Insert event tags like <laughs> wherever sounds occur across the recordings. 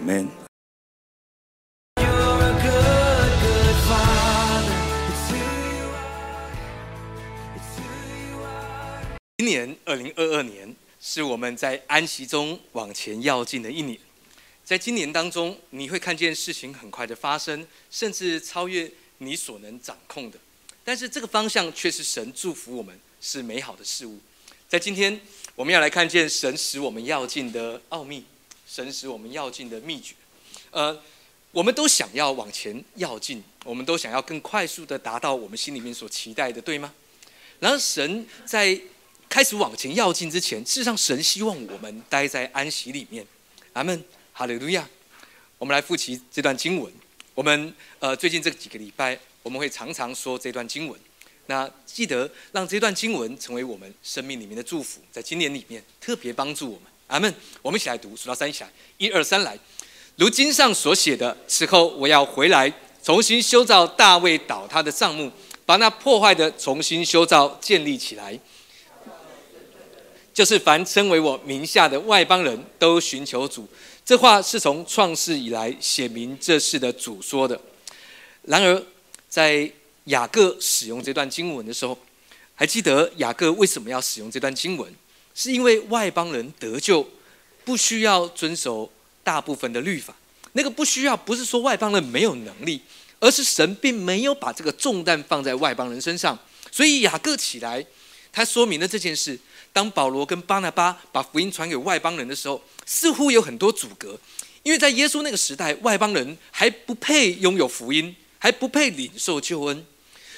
，Amen。今年二零二二年是我们在安息中往前要进的一年，在今年当中，你会看见事情很快的发生，甚至超越你所能掌控的。但是这个方向却是神祝福我们是美好的事物。在今天，我们要来看见神使我们要进的奥秘，神使我们要进的秘诀。呃，我们都想要往前要进，我们都想要更快速的达到我们心里面所期待的，对吗？然后神在开始往前要进之前，事实上神希望我们待在安息里面。阿门，哈利路亚。我们来复习这段经文。我们呃最近这几个礼拜，我们会常常说这段经文。那记得让这段经文成为我们生命里面的祝福，在今年里面特别帮助我们。阿门。我们一起来读，数到三起来，一二三来。如经上所写的，此后我要回来，重新修造大卫倒塌的帐幕，把那破坏的重新修造建立起来。就是凡称为我名下的外邦人都寻求主，这话是从创世以来写明这事的主说的。然而，在雅各使用这段经文的时候，还记得雅各为什么要使用这段经文？是因为外邦人得救不需要遵守大部分的律法，那个不需要不是说外邦人没有能力，而是神并没有把这个重担放在外邦人身上。所以雅各起来，他说明了这件事。当保罗跟巴拿巴把福音传给外邦人的时候，似乎有很多阻隔，因为在耶稣那个时代，外邦人还不配拥有福音，还不配领受救恩，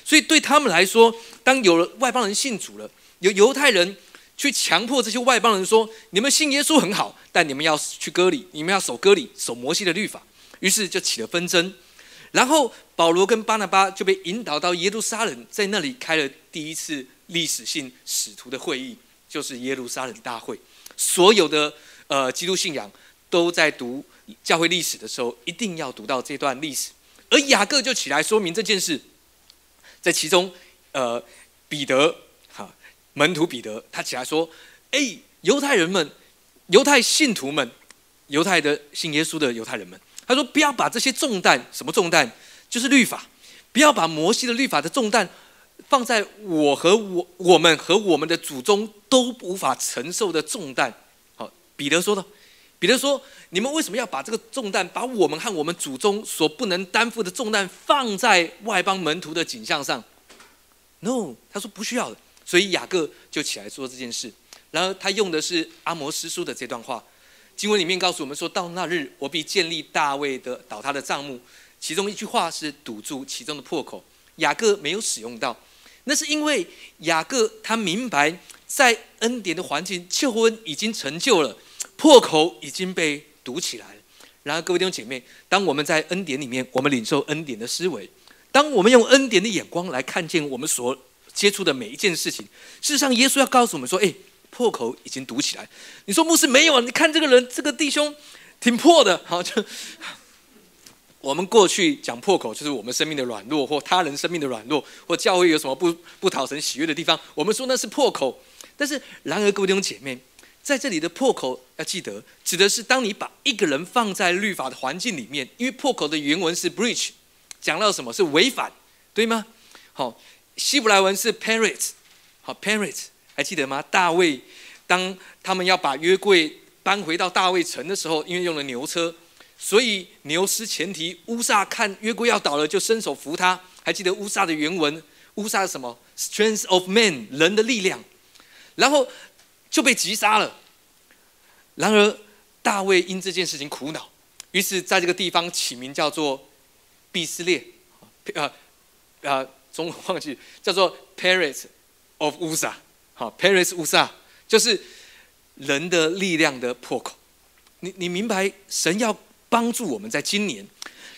所以对他们来说，当有了外邦人信主了，有犹太人去强迫这些外邦人说：“你们信耶稣很好，但你们要去割礼，你们要守割礼，守摩西的律法。”于是就起了纷争，然后保罗跟巴拿巴就被引导到耶路撒冷，在那里开了第一次历史性使徒的会议。就是耶路撒冷大会，所有的呃基督信仰都在读教会历史的时候，一定要读到这段历史。而雅各就起来说明这件事，在其中，呃，彼得门徒彼得他起来说：“哎，犹太人们，犹太信徒们，犹太的信耶稣的犹太人们，他说不要把这些重担，什么重担？就是律法，不要把摩西的律法的重担。”放在我和我我们和我们的祖宗都无法承受的重担。好，彼得说的。彼得说：“你们为什么要把这个重担，把我们和我们祖宗所不能担负的重担放在外邦门徒的景象上？”No，他说不需要的。所以雅各就起来做这件事。然后他用的是阿摩斯书的这段话，经文里面告诉我们说：“到那日，我必建立大卫的倒塌的帐幕。”其中一句话是堵住其中的破口。雅各没有使用到。那是因为雅各他明白，在恩典的环境，救恩已经成就了，破口已经被堵起来了。然而，各位弟兄姐妹，当我们在恩典里面，我们领受恩典的思维，当我们用恩典的眼光来看见我们所接触的每一件事情，事实上，耶稣要告诉我们说：“哎，破口已经堵起来。”你说牧师没有啊？你看这个人，这个弟兄挺破的，好就。我们过去讲破口，就是我们生命的软弱，或他人生命的软弱，或教会有什么不不讨神喜悦的地方，我们说那是破口。但是，然而各位弟兄姐妹，在这里的破口要记得，指的是当你把一个人放在律法的环境里面，因为破口的原文是 breach，讲到什么是违反，对吗？好，希伯来文是 parrot，好 parrot，还记得吗？大卫当他们要把约柜搬回到大卫城的时候，因为用了牛车。所以牛失前提，乌萨看约柜要倒了，就伸手扶他。还记得乌萨的原文？乌萨是什么？Strength of man，人的力量。然后就被击杀了。然而大卫因这件事情苦恼，于是在这个地方起名叫做毕斯列，啊啊，中文忘记叫做 Paris of Usa。好，Paris 乌萨就是人的力量的破口。你你明白神要？帮助我们在今年，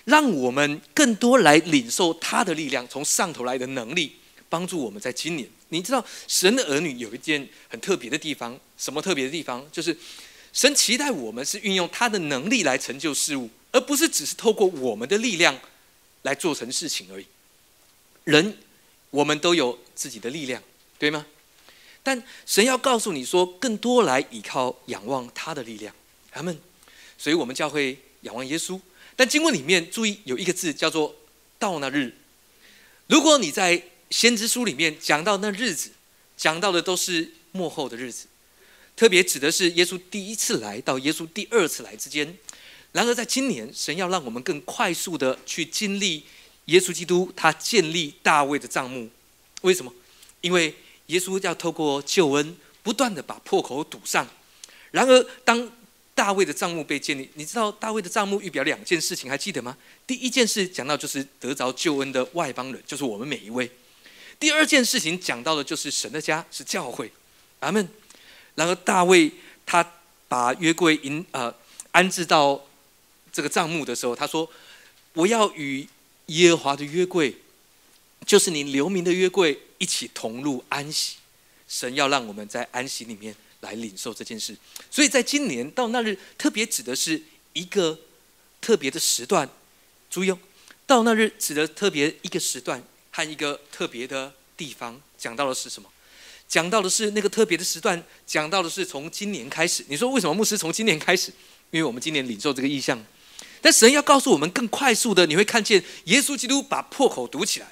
让我们更多来领受他的力量，从上头来的能力，帮助我们在今年。你知道，神的儿女有一件很特别的地方，什么特别的地方？就是神期待我们是运用他的能力来成就事物，而不是只是透过我们的力量来做成事情而已。人，我们都有自己的力量，对吗？但神要告诉你说，更多来依靠、仰望他的力量。他们。所以我们教会仰望耶稣。但经文里面注意有一个字叫做“到那日”。如果你在先知书里面讲到那日子，讲到的都是幕后的日子，特别指的是耶稣第一次来到耶稣第二次来之间。然而在今年，神要让我们更快速的去经历耶稣基督他建立大卫的账目。为什么？因为耶稣要透过救恩，不断的把破口堵上。然而当大卫的账目被建立，你知道大卫的账目预表两件事情，还记得吗？第一件事讲到就是得着救恩的外邦人，就是我们每一位；第二件事情讲到的就是神的家是教会，阿门。然而大卫他把约柜引呃安置到这个账目的时候，他说：“我要与耶和华的约柜，就是你留名的约柜，一起同入安息。神要让我们在安息里面。”来领受这件事，所以在今年到那日，特别指的是一个特别的时段。注意哦，到那日指的特别一个时段和一个特别的地方，讲到的是什么？讲到的是那个特别的时段，讲到的是从今年开始。你说为什么牧师从今年开始？因为我们今年领受这个意象，但神要告诉我们更快速的，你会看见耶稣基督把破口堵起来。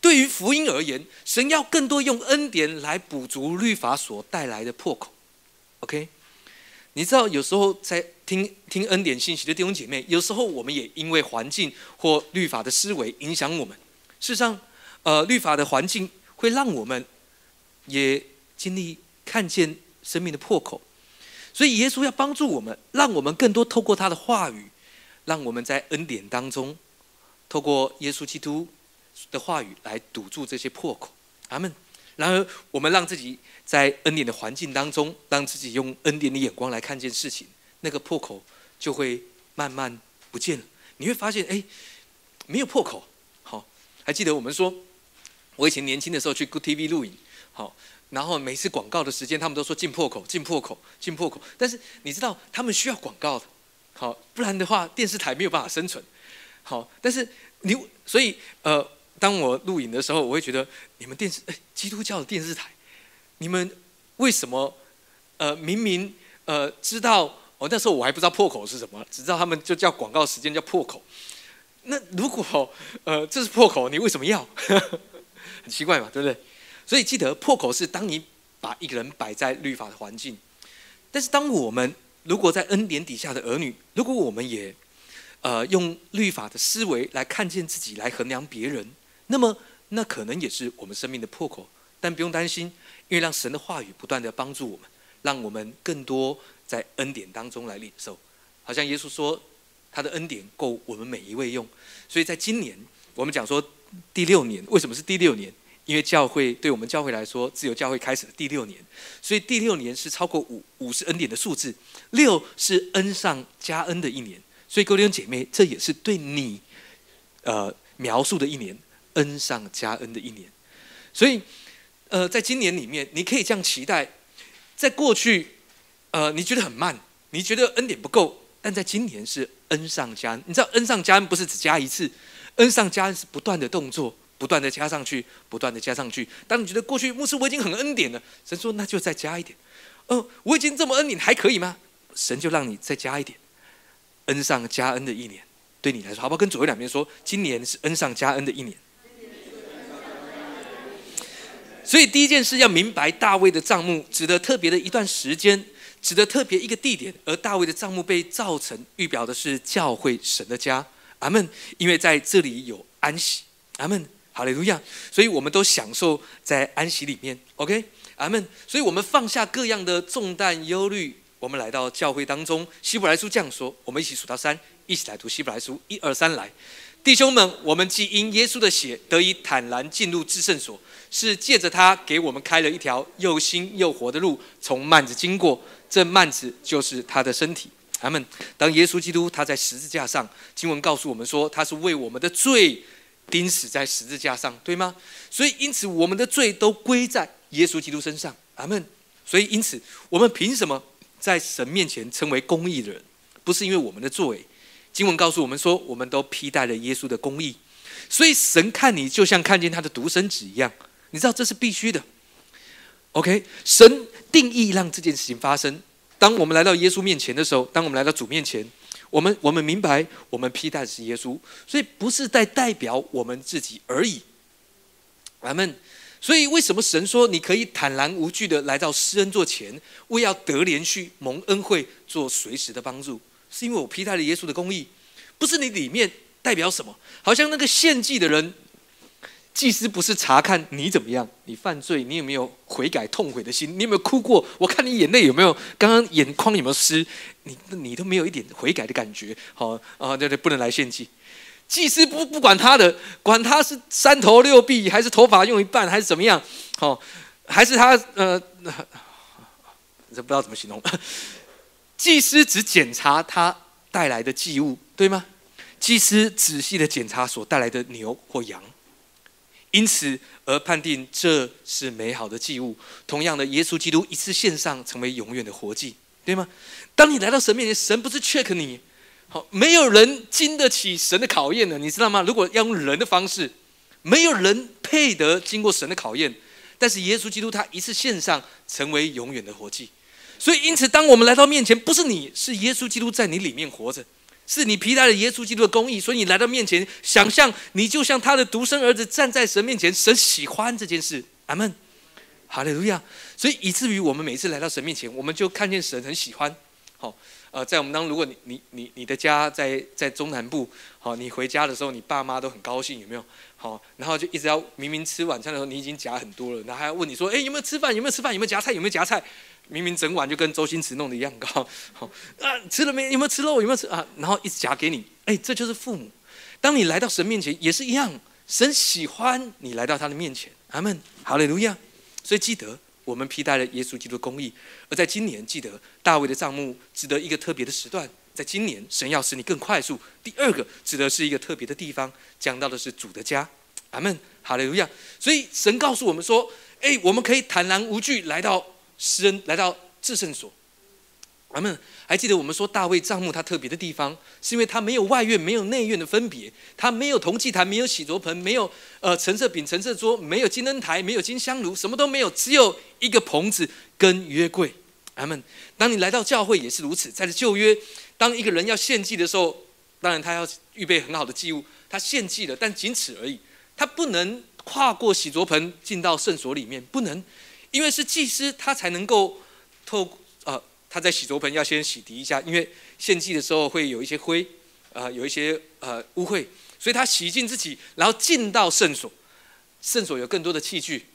对于福音而言，神要更多用恩典来补足律法所带来的破口。OK，你知道有时候在听听恩典信息的弟兄姐妹，有时候我们也因为环境或律法的思维影响我们。事实上，呃，律法的环境会让我们也经历看见生命的破口。所以耶稣要帮助我们，让我们更多透过他的话语，让我们在恩典当中，透过耶稣基督的话语来堵住这些破口。阿门。然而，我们让自己。在恩典的环境当中，让自己用恩典的眼光来看见事情，那个破口就会慢慢不见了。你会发现，哎，没有破口。好，还记得我们说，我以前年轻的时候去 Good TV 录影，好，然后每次广告的时间，他们都说进破口，进破口，进破口。但是你知道，他们需要广告的，好，不然的话电视台没有办法生存。好，但是你所以呃，当我录影的时候，我会觉得你们电视，哎，基督教的电视台。你们为什么？呃，明明呃知道，哦那时候我还不知道破口是什么，只知道他们就叫广告时间叫破口。那如果呃这是破口，你为什么要？很奇怪嘛，对不对？所以记得破口是当你把一个人摆在律法的环境，但是当我们如果在恩典底下的儿女，如果我们也呃用律法的思维来看见自己，来衡量别人，那么那可能也是我们生命的破口。但不用担心。因为让神的话语不断的帮助我们，让我们更多在恩典当中来领受。好像耶稣说，他的恩典够我们每一位用。所以在今年，我们讲说第六年，为什么是第六年？因为教会对我们教会来说，自由教会开始的第六年，所以第六年是超过五五是恩典的数字，六是恩上加恩的一年。所以各位弟兄姐妹，这也是对你呃描述的一年，恩上加恩的一年。所以。呃，在今年里面，你可以这样期待，在过去，呃，你觉得很慢，你觉得恩典不够，但在今年是恩上加恩。你知道恩上加恩不是只加一次，恩上加恩是不断的动作，不断的加上去，不断的加上去。当你觉得过去牧师我已经很恩典了，神说那就再加一点。哦，我已经这么恩典还可以吗？神就让你再加一点，恩上加恩的一年，对你来说，好不好？跟左右两边说，今年是恩上加恩的一年。所以第一件事要明白，大卫的帐幕指的特别的一段时间，指的特别一个地点，而大卫的帐目被造成，预表的是教会神的家。阿门。因为在这里有安息。阿门。哈利，路亚。所以我们都享受在安息里面。OK。阿门。所以我们放下各样的重担忧虑，我们来到教会当中。希伯来书这样说，我们一起数到三，一起来读希伯来书，一二三来。弟兄们，我们既因耶稣的血得以坦然进入至圣所。是借着他给我们开了一条又新又活的路，从幔子经过，这幔子就是他的身体。阿门。当耶稣基督他在十字架上，经文告诉我们说，他是为我们的罪钉死在十字架上，对吗？所以因此我们的罪都归在耶稣基督身上。阿门。所以因此我们凭什么在神面前称为公义的人？不是因为我们的作为。经文告诉我们说，我们都披戴了耶稣的公义。所以神看你就像看见他的独生子一样。你知道这是必须的，OK？神定义让这件事情发生，当我们来到耶稣面前的时候，当我们来到主面前，我们我们明白，我们披戴的是耶稣，所以不是在代表我们自己而已。阿门。所以为什么神说你可以坦然无惧的来到施恩座前，为要得连续蒙恩惠，做随时的帮助？是因为我披戴了耶稣的公义，不是你里面代表什么？好像那个献祭的人。祭司不是查看你怎么样，你犯罪，你有没有悔改痛悔的心？你有没有哭过？我看你眼泪有没有？刚刚眼眶有没有湿？你你都没有一点悔改的感觉。好啊，对对，不能来献祭。祭司不不管他的，管他是三头六臂，还是头发用一半，还是怎么样？好，还是他呃，<laughs> 这不知道怎么形容。祭司只检查他带来的祭物，对吗？祭司仔细的检查所带来的牛或羊。因此而判定这是美好的祭物。同样的，耶稣基督一次献上，成为永远的活祭，对吗？当你来到神面前，神不是 check 你，好，没有人经得起神的考验的，你知道吗？如果要用人的方式，没有人配得经过神的考验。但是耶稣基督他一次献上，成为永远的活祭。所以，因此，当我们来到面前，不是你是耶稣基督在你里面活着。是你皮带了耶稣基督的公义，所以你来到面前，想象你就像他的独生儿子站在神面前，神喜欢这件事。阿门，哈利路亚。所以以至于我们每次来到神面前，我们就看见神很喜欢。好，呃，在我们当如果你你你你的家在在中南部，好，你回家的时候，你爸妈都很高兴，有没有？好，然后就一直要明明吃晚餐的时候，你已经夹很多了，然后还要问你说，哎，有没有吃饭？有没有吃饭？有没有夹菜？有没有夹菜？明明整碗就跟周星驰弄的一样高，<laughs> 好啊，吃了没？有没有吃肉？有没有吃啊？然后一直夹给你，哎，这就是父母。当你来到神面前也是一样，神喜欢你来到他的面前。阿门，好利路亚。所以记得我们披戴了耶稣基督的公义，而在今年记得大卫的帐幕值得一个特别的时段，在今年神要使你更快速。第二个指的是一个特别的地方，讲到的是主的家。阿门，好利路亚。所以神告诉我们说，哎，我们可以坦然无惧来到。诗人来到至圣所，阿们还记得我们说大卫帐幕他特别的地方，是因为他没有外院、没有内院的分别，他没有铜祭坛、没有洗濯盆、没有呃橙色饼、橙色桌、没有金灯台、没有金香炉，什么都没有，只有一个棚子跟约柜。阿门。当你来到教会也是如此，在这旧约，当一个人要献祭的时候，当然他要预备很好的祭物，他献祭了，但仅此而已，他不能跨过洗濯盆进到圣所里面，不能。因为是祭司，他才能够透呃，他在洗濯盆要先洗涤一下，因为献祭的时候会有一些灰，啊，有一些呃污秽，所以他洗净自己，然后进到圣所。圣所有更多的器具，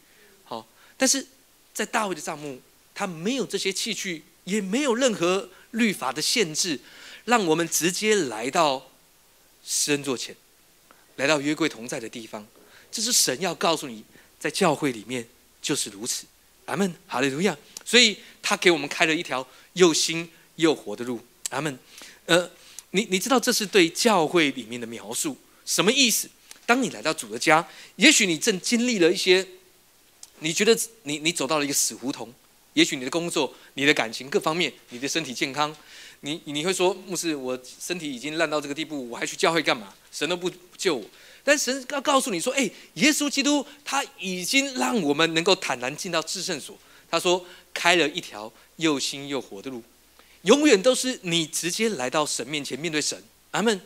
好，但是在大卫的帐幕，他没有这些器具，也没有任何律法的限制，让我们直接来到施恩座前，来到约柜同在的地方。这是神要告诉你，在教会里面就是如此。阿门，哈利路亚。所以他给我们开了一条又新又活的路。阿门。呃，你你知道这是对教会里面的描述，什么意思？当你来到主的家，也许你正经历了一些，你觉得你你走到了一个死胡同。也许你的工作、你的感情各方面、你的身体健康，你你会说，牧师，我身体已经烂到这个地步，我还去教会干嘛？神都不救我。但神要告诉你说：“哎，耶稣基督他已经让我们能够坦然进到至圣所。他说，开了一条又新又活的路，永远都是你直接来到神面前面对神。阿门。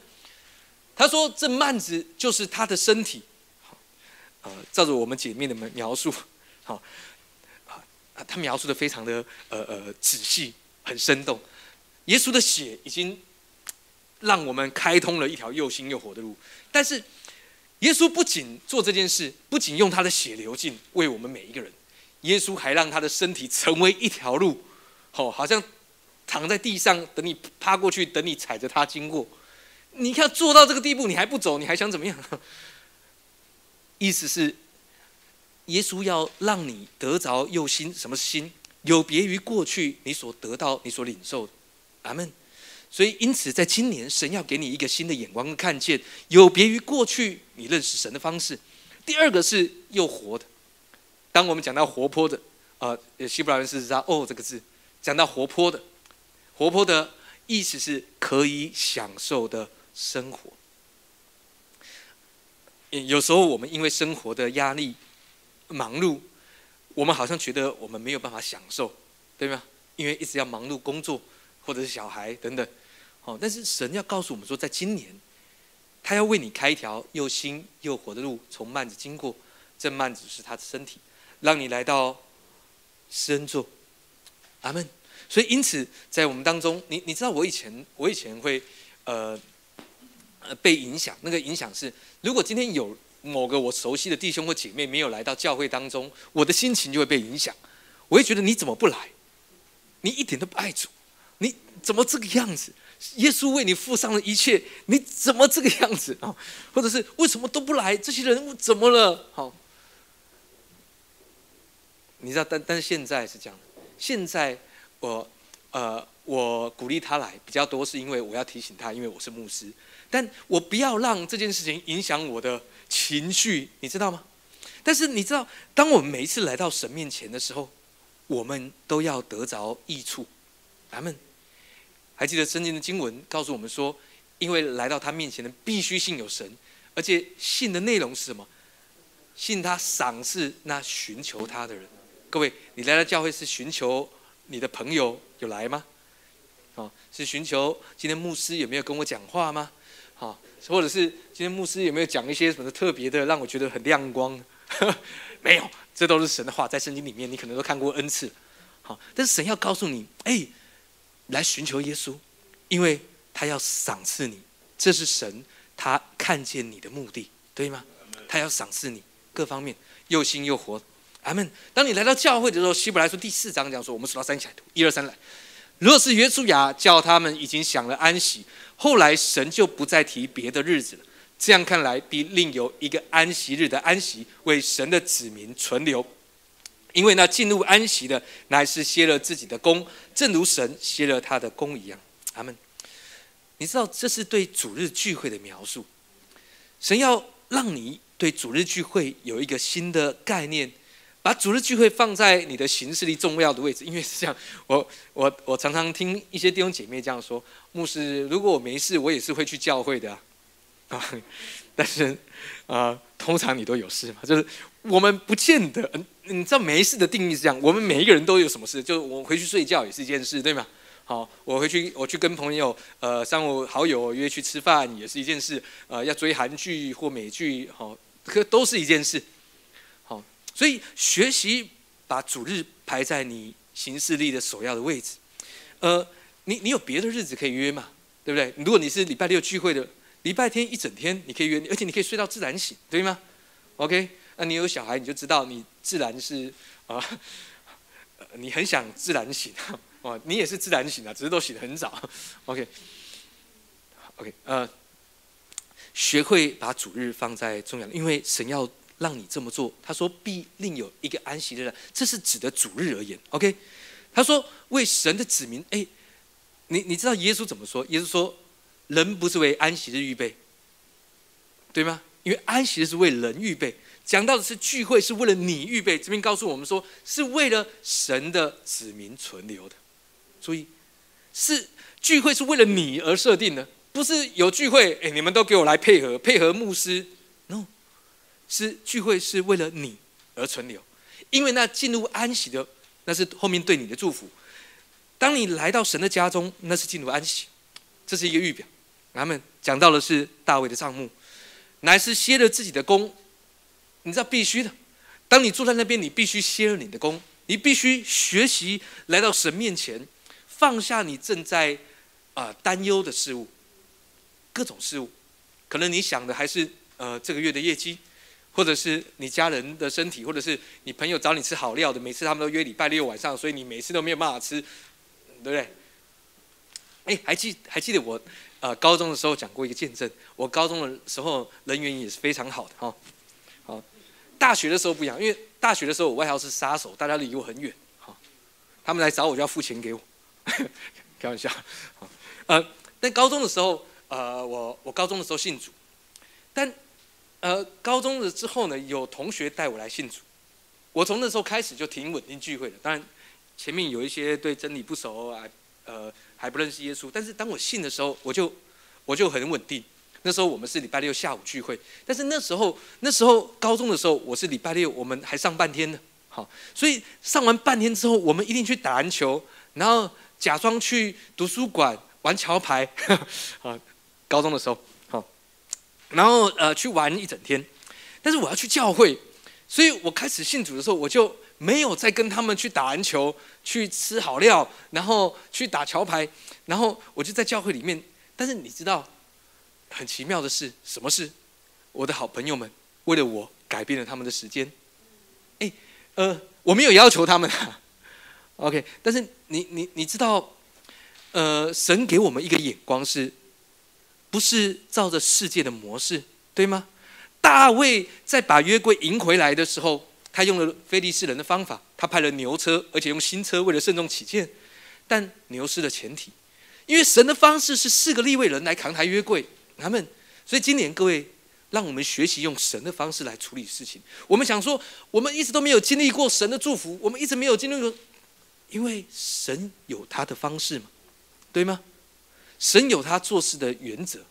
他说，这幔子就是他的身体。好，呃，照着我们姐妹的描述，好，啊，他描述的非常的呃呃仔细，很生动。耶稣的血已经让我们开通了一条又新又活的路，但是。耶稣不仅做这件事，不仅用他的血流尽为我们每一个人，耶稣还让他的身体成为一条路，好，好像躺在地上等你趴过去，等你踩着他经过。你看做到这个地步，你还不走，你还想怎么样？<laughs> 意思是，耶稣要让你得着又新，什么新？有别于过去你所得到、你所领受的。阿门。所以，因此，在今年，神要给你一个新的眼光看见，有别于过去你认识神的方式。第二个是又活的。当我们讲到活泼的，啊，希伯来人是知道“哦”这个字，讲到活泼的，活泼的意思是可以享受的生活。有时候我们因为生活的压力、忙碌，我们好像觉得我们没有办法享受，对吗？因为一直要忙碌工作，或者是小孩等等。哦，但是神要告诉我们说，在今年，他要为你开一条又新又活的路，从幔子经过。这幔子是他的身体，让你来到施恩座。阿门。所以因此，在我们当中，你你知道，我以前我以前会呃呃被影响。那个影响是，如果今天有某个我熟悉的弟兄或姐妹没有来到教会当中，我的心情就会被影响。我会觉得你怎么不来？你一点都不爱主，你怎么这个样子？耶稣为你付上了一切，你怎么这个样子啊？或者是为什么都不来？这些人物怎么了？好，你知道，但但是现在是这样的。现在我呃，我鼓励他来比较多，是因为我要提醒他，因为我是牧师。但我不要让这件事情影响我的情绪，你知道吗？但是你知道，当我们每一次来到神面前的时候，我们都要得着益处。咱们还记得圣经的经文告诉我们说，因为来到他面前的必须信有神，而且信的内容是什么？信他赏赐那寻求他的人。各位，你来到教会是寻求你的朋友有来吗？啊，是寻求今天牧师有没有跟我讲话吗？好，或者是今天牧师有没有讲一些什么特别的，让我觉得很亮光？<laughs> 没有，这都是神的话，在圣经里面你可能都看过 N 次。好，但是神要告诉你，哎，来寻求耶稣，因为他要赏赐你，这是神他看见你的目的，对吗？他要赏赐你各方面又新又活。阿门。当你来到教会的时候，希伯来书第四章讲说，我们数到三起来读，一二三来。若是约书亚叫他们已经享了安息，后来神就不再提别的日子了。这样看来，必另有一个安息日的安息为神的子民存留，因为那进入安息的乃是歇了自己的功，正如神歇了他的功一样。阿门。你知道这是对主日聚会的描述，神要让你对主日聚会有一个新的概念。把主日聚会放在你的行事里重要的位置，因为是这样。我我我常常听一些弟兄姐妹这样说：牧师，如果我没事，我也是会去教会的啊。<laughs> 但是啊，通常你都有事嘛，就是我们不见得。你知道没事的定义是这样：我们每一个人都有什么事？就我回去睡觉也是一件事，对吗？好，我回去我去跟朋友呃三五好友约去吃饭也是一件事。呃，要追韩剧或美剧，好，可都是一件事。好所以学习把主日排在你行事历的首要的位置。呃，你你有别的日子可以约嘛？对不对？如果你是礼拜六聚会的，礼拜天一整天你可以约，而且你可以睡到自然醒，对吗？OK，那你有小孩你就知道你自然是啊，<laughs> 你很想自然醒 <laughs> 哦，你也是自然醒啊，只是都醒得很早。OK，OK，呃，学会把主日放在重要，因为神要。让你这么做，他说必另有一个安息日，这是指的主日而言。OK，他说为神的子民，哎，你你知道耶稣怎么说？耶稣说，人不是为安息日预备，对吗？因为安息日是为人预备，讲到的是聚会是为了你预备。这边告诉我们说，是为了神的子民存留的。注意，是聚会是为了你而设定的，不是有聚会，哎，你们都给我来配合，配合牧师。No，是聚会是为了你而存留，因为那进入安息的，那是后面对你的祝福。当你来到神的家中，那是进入安息，这是一个预表。他们讲到的是大卫的账目，乃是歇了自己的功。你知道必须的，当你坐在那边，你必须歇了你的功，你必须学习来到神面前，放下你正在啊担忧的事物，各种事物，可能你想的还是呃这个月的业绩。或者是你家人的身体，或者是你朋友找你吃好料的，每次他们都约礼拜六晚上，所以你每次都没有办法吃，对不对？哎，还记还记得我呃高中的时候讲过一个见证，我高中的时候人缘也是非常好的哈。好，大学的时候不一样，因为大学的时候我外号是杀手，大家离我很远，哈，他们来找我就要付钱给我，<laughs> 开玩笑，呃，但高中的时候，呃，我我高中的时候信主，但。呃，高中了之后呢，有同学带我来信主，我从那时候开始就挺稳定聚会的。当然，前面有一些对真理不熟啊，呃，还不认识耶稣。但是当我信的时候，我就我就很稳定。那时候我们是礼拜六下午聚会，但是那时候那时候高中的时候，我是礼拜六我们还上半天呢。好，所以上完半天之后，我们一定去打篮球，然后假装去图书馆玩桥牌，<laughs> 啊，高中的时候，好，然后呃去玩一整天。但是我要去教会，所以我开始信主的时候，我就没有再跟他们去打篮球、去吃好料，然后去打桥牌，然后我就在教会里面。但是你知道，很奇妙的是，什么事？我的好朋友们为了我改变了他们的时间。哎，呃，我没有要求他们，<laughs> OK。但是你你你知道，呃，神给我们一个眼光是，不是照着世界的模式，对吗？大卫在把约柜迎回来的时候，他用了非利士人的方法，他派了牛车，而且用新车，为了慎重起见。但牛失了前提，因为神的方式是四个立位人来扛抬约柜，他们。所以今年各位。让我们学习用神的方式来处理事情。我们想说，我们一直都没有经历过神的祝福，我们一直没有经历过，因为神有他的方式嘛，对吗？神有他做事的原则，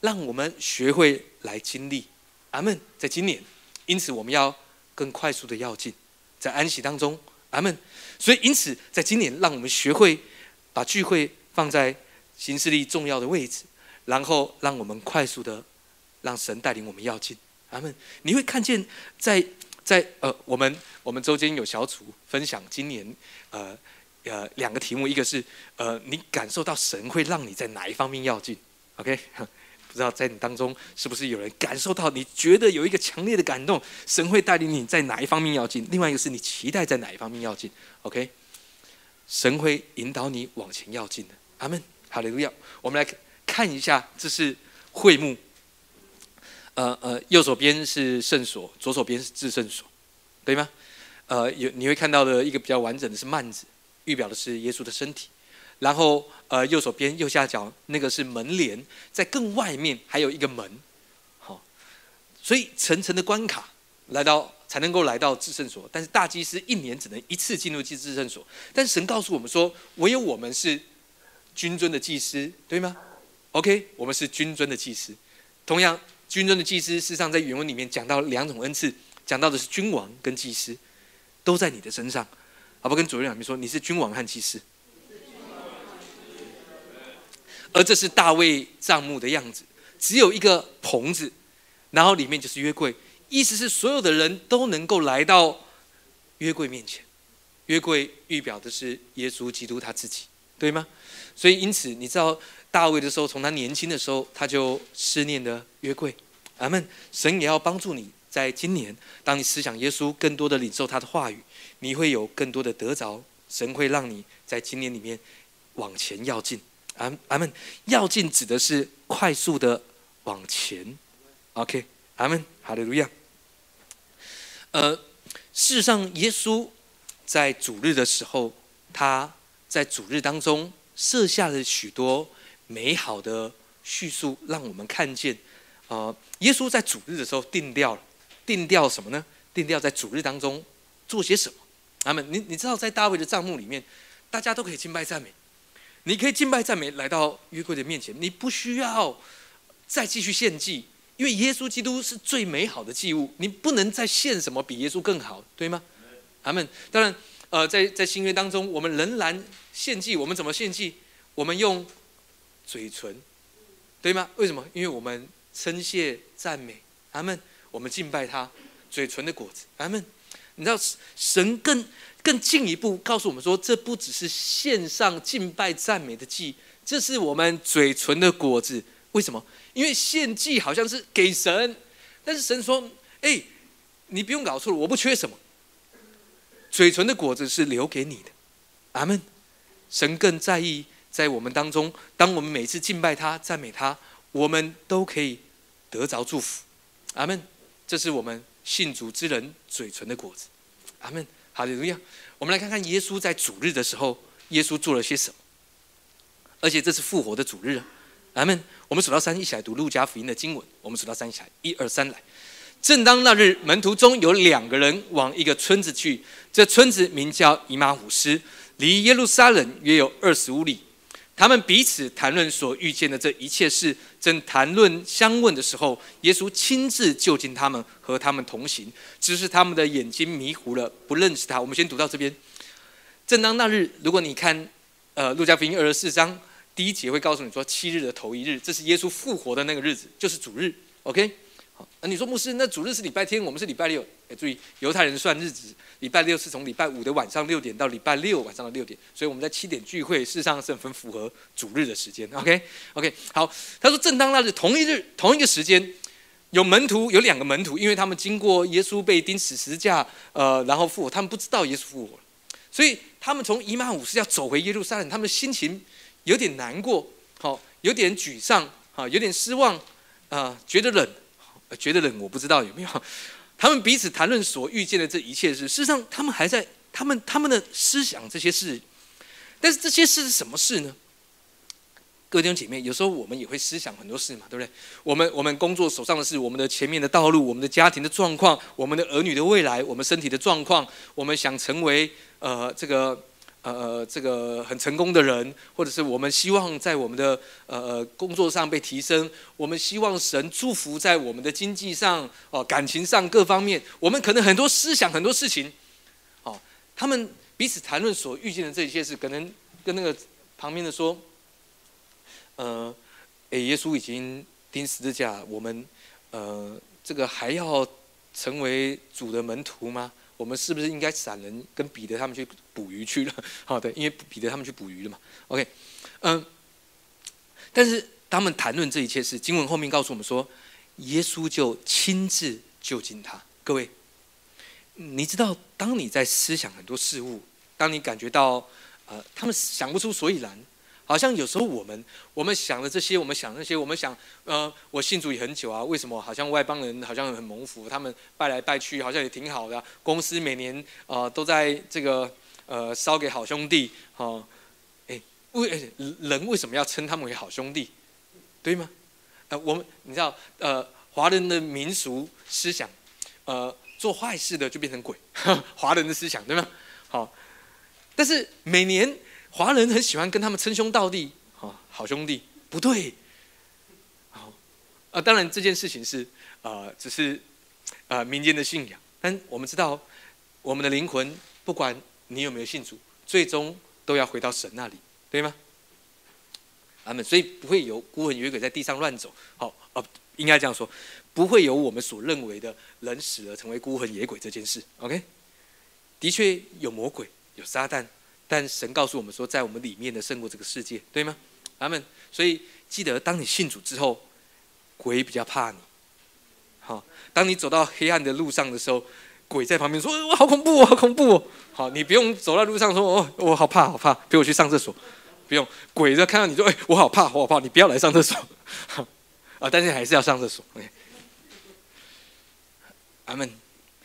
让我们学会来经历。阿门。在今年，因此我们要更快速的要进，在安息当中。阿门。所以因此，在今年，让我们学会把聚会放在行事力重要的位置，然后让我们快速的。让神带领我们要进，阿门。你会看见，在在呃，我们我们周间有小组分享今年呃呃两个题目，一个是呃你感受到神会让你在哪一方面要进，OK？不知道在你当中是不是有人感受到，你觉得有一个强烈的感动，神会带领你在哪一方面要进？另外一个是你期待在哪一方面要进，OK？神会引导你往前要进的，阿门。好利路亚。我们来看一下，这是会幕。呃呃，右手边是圣所，左手边是至圣所，对吗？呃，有你会看到的一个比较完整的是幔子，预表的是耶稣的身体。然后呃，右手边右下角那个是门帘，在更外面还有一个门。好，所以层层的关卡来到才能够来到至圣所，但是大祭司一年只能一次进入至圣所。但神告诉我们说，唯有我们是君尊的祭司，对吗？OK，我们是君尊的祭司，同样。军尊的祭司，事实上在原文里面讲到两种恩赐，讲到的是君王跟祭司，都在你的身上。好不跟主任两边说，你是君王和祭司。而这是大卫帐幕的样子，只有一个棚子，然后里面就是约柜，意思是所有的人都能够来到约柜面前。约柜预表的是耶稣基督他自己，对吗？所以因此你知道。大卫的时候，从他年轻的时候，他就思念的约柜。阿门。神也要帮助你，在今年，当你思想耶稣，更多的领受他的话语，你会有更多的得着。神会让你在今年里面往前要进。阿阿门。要进指的是快速的往前。OK，阿门。哈利路亚。呃，事实上，耶稣在主日的时候，他在主日当中设下了许多。美好的叙述让我们看见，啊，耶稣在主日的时候定调了，定调什么呢？定调在主日当中做些什么？阿门。你你知道，在大卫的帐幕里面，大家都可以敬拜赞美，你可以敬拜赞美来到约柜的面前，你不需要再继续献祭，因为耶稣基督是最美好的祭物，你不能再献什么比耶稣更好，对吗？阿门。当然，呃，在在新约当中，我们仍然献祭，我们怎么献祭？我们用。嘴唇，对吗？为什么？因为我们称谢赞美，阿门。我们敬拜他，嘴唇的果子，阿门。你知道神更更进一步告诉我们说，这不只是线上敬拜赞美的祭，这是我们嘴唇的果子。为什么？因为献祭好像是给神，但是神说：“哎，你不用搞错了，我不缺什么。嘴唇的果子是留给你的，阿门。神更在意。”在我们当中，当我们每次敬拜他、赞美他，我们都可以得着祝福。阿门。这是我们信主之人嘴唇的果子。阿门。好利路亚。我们来看看耶稣在主日的时候，耶稣做了些什么。而且这是复活的主日。阿门。我们数到三，一起来读路加福音的经文。我们数到三，一起来，一二三，来。正当那日，门徒中有两个人往一个村子去，这村子名叫以马忤斯，离耶路撒冷约有二十五里。他们彼此谈论所遇见的这一切事，正谈论相问的时候，耶稣亲自就近他们，和他们同行。只是他们的眼睛迷糊了，不认识他。我们先读到这边。正当那日，如果你看呃，路加福音二十四章第一节会告诉你说，七日的头一日，这是耶稣复活的那个日子，就是主日。OK，好，那你说牧师，那主日是礼拜天，我们是礼拜六。哎，注意，犹太人算日子，礼拜六是从礼拜五的晚上六点到礼拜六晚上的六点，所以我们在七点聚会，事实上是很符合主日的时间。OK，OK，好，他说正当那日同一日同一个时间，有门徒有两个门徒，因为他们经过耶稣被钉死十字架，呃，然后复活，他们不知道耶稣复活，所以。他们从以马五是要走回耶路撒冷，他们心情有点难过，好，有点沮丧，啊，有点失望，啊，觉得冷，觉得冷，我不知道有没有。他们彼此谈论所遇见的这一切事，事实上，他们还在他们他们的思想这些事，但是这些事是什么事呢？各位弟兄姐妹，有时候我们也会思想很多事嘛，对不对？我们我们工作手上的事，我们的前面的道路，我们的家庭的状况，我们的儿女的未来，我们身体的状况，我们想成为呃这个呃这个很成功的人，或者是我们希望在我们的呃工作上被提升，我们希望神祝福在我们的经济上哦感情上各方面，我们可能很多思想很多事情，哦，他们彼此谈论所遇见的这些事，可能跟那个旁边的说。呃，哎，耶稣已经钉十字架，我们呃，这个还要成为主的门徒吗？我们是不是应该闪人跟彼得他们去捕鱼去了？<laughs> 好的，因为彼得他们去捕鱼了嘛。OK，嗯，但是他们谈论这一切事，经文后面告诉我们说，耶稣就亲自就近他。各位，你知道，当你在思想很多事物，当你感觉到呃，他们想不出所以然。好像有时候我们我们想的这些，我们想那些，我们想，呃，我信主也很久啊，为什么好像外邦人好像很蒙福，他们拜来拜去好像也挺好的，公司每年呃都在这个呃烧给好兄弟，哦，哎，为人为什么要称他们为好兄弟，对吗？呃，我们你知道，呃，华人的民俗思想，呃，做坏事的就变成鬼，<laughs> 华人的思想对吗？好，但是每年。华人很喜欢跟他们称兄道弟，好，好兄弟，不对，好，啊，当然这件事情是，呃，只是，呃，民间的信仰，但我们知道，我们的灵魂，不管你有没有信主，最终都要回到神那里，对吗？阿门。所以不会有孤魂野鬼在地上乱走，好，哦，应该这样说，不会有我们所认为的人死了成为孤魂野鬼这件事。OK，的确有魔鬼，有撒旦。但神告诉我们说，在我们里面的胜过这个世界，对吗？阿门。所以记得，当你信主之后，鬼比较怕你。好，当你走到黑暗的路上的时候，鬼在旁边说：“我好恐怖，好恐怖。”好，你不用走在路上说：“哦，我好怕，好怕。”陪我去上厕所，不用。鬼在看到你说：“哎，我好怕，我好怕。”你不要来上厕所。啊，但是还是要上厕所。阿门。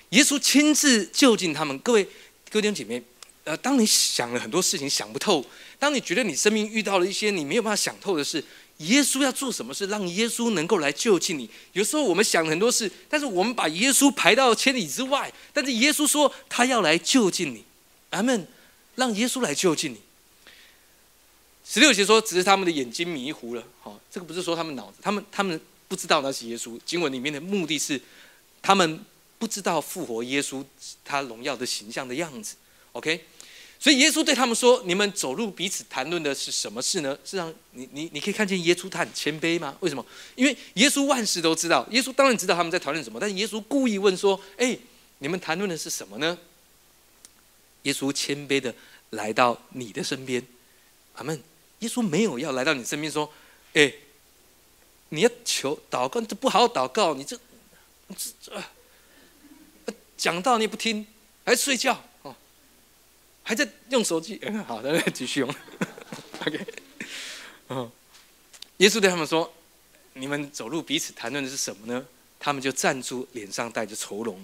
耶稣亲自就近他们，各位各位弟姐妹。呃，当你想了很多事情想不透，当你觉得你生命遇到了一些你没有办法想透的事，耶稣要做什么事，让耶稣能够来救济你？有时候我们想很多事，但是我们把耶稣排到千里之外，但是耶稣说他要来救济你，阿门，让耶稣来救济你。十六节说，只是他们的眼睛迷糊了，好，这个不是说他们脑子，他们他们不知道那是耶稣。经文里面的目的是，他们不知道复活耶稣他荣耀的形象的样子。OK。所以耶稣对他们说：“你们走路彼此谈论的是什么事呢？是让你你你可以看见耶稣他很谦卑吗？为什么？因为耶稣万事都知道，耶稣当然知道他们在谈论什么。但是耶稣故意问说：‘哎，你们谈论的是什么呢？’耶稣谦卑的来到你的身边，阿门。耶稣没有要来到你身边说：‘哎，你要求祷告，这不好好祷告，你这这这讲道你不听，还睡觉。’还在用手机，好的，继续用。<laughs> OK，嗯，耶稣对他们说：“你们走路彼此谈论的是什么呢？”他们就站住，脸上带着愁容。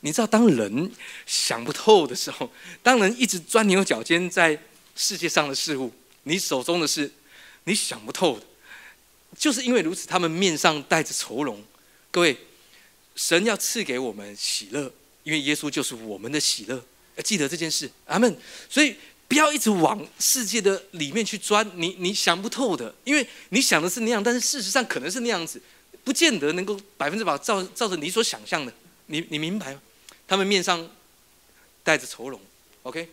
你知道，当人想不透的时候，当人一直钻牛角尖在世界上的事物，你手中的事，你想不透的，就是因为如此，他们面上带着愁容。各位，神要赐给我们喜乐，因为耶稣就是我们的喜乐。记得这件事，阿门。所以不要一直往世界的里面去钻，你你想不透的，因为你想的是那样，但是事实上可能是那样子，不见得能够百分之百照照着你所想象的。你你明白吗？他们面上带着愁容，OK。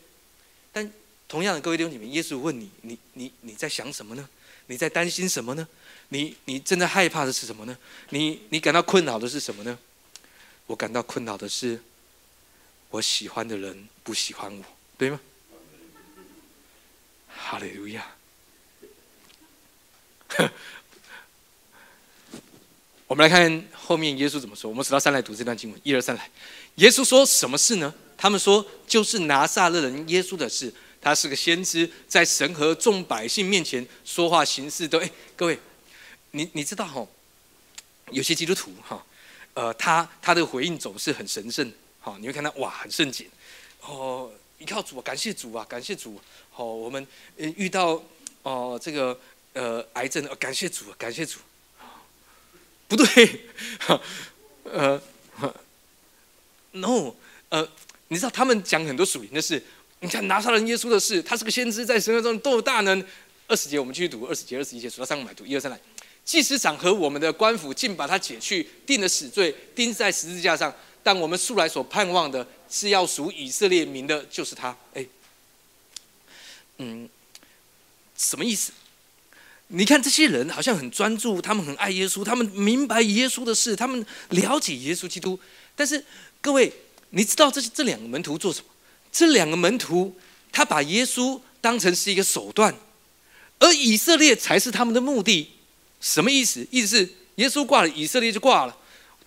但同样的，各位弟兄姐妹，耶稣问你：你你你在想什么呢？你在担心什么呢？你你正在害怕的是什么呢？你你感到困扰的是什么呢？我感到困扰的是，我喜欢的人不喜欢我，对吗？哈利路亚。<laughs> 我们来看后面耶稣怎么说。我们数到三来读这段经文，一二三来。耶稣说什么事呢？他们说就是拿撒勒人耶稣的事。他是个先知，在神和众百姓面前说话行事都哎，各位，你你知道哈？有些基督徒哈，呃，他他的回应总是很神圣，哦，你会看到哇，很圣洁，哦，依靠主啊，感谢主啊，感谢主，好，我们遇到哦这个呃癌症，感谢主，感谢主。不对，<laughs> 呃，no，呃，你知道他们讲很多属灵的事，你看拿撒勒耶稣的事，他是个先知，在神学中都有大能。二十节我们继续读，二十节、二十一节数到三个买读，一二三来。祭司长和我们的官府竟把他解去，定了死罪，钉在十字架上。但我们素来所盼望的是要属以色列民的，就是他。哎，嗯，什么意思？你看这些人好像很专注，他们很爱耶稣，他们明白耶稣的事，他们了解耶稣基督。但是各位，你知道这这两个门徒做什么？这两个门徒他把耶稣当成是一个手段，而以色列才是他们的目的。什么意思？意思是耶稣挂了，以色列就挂了。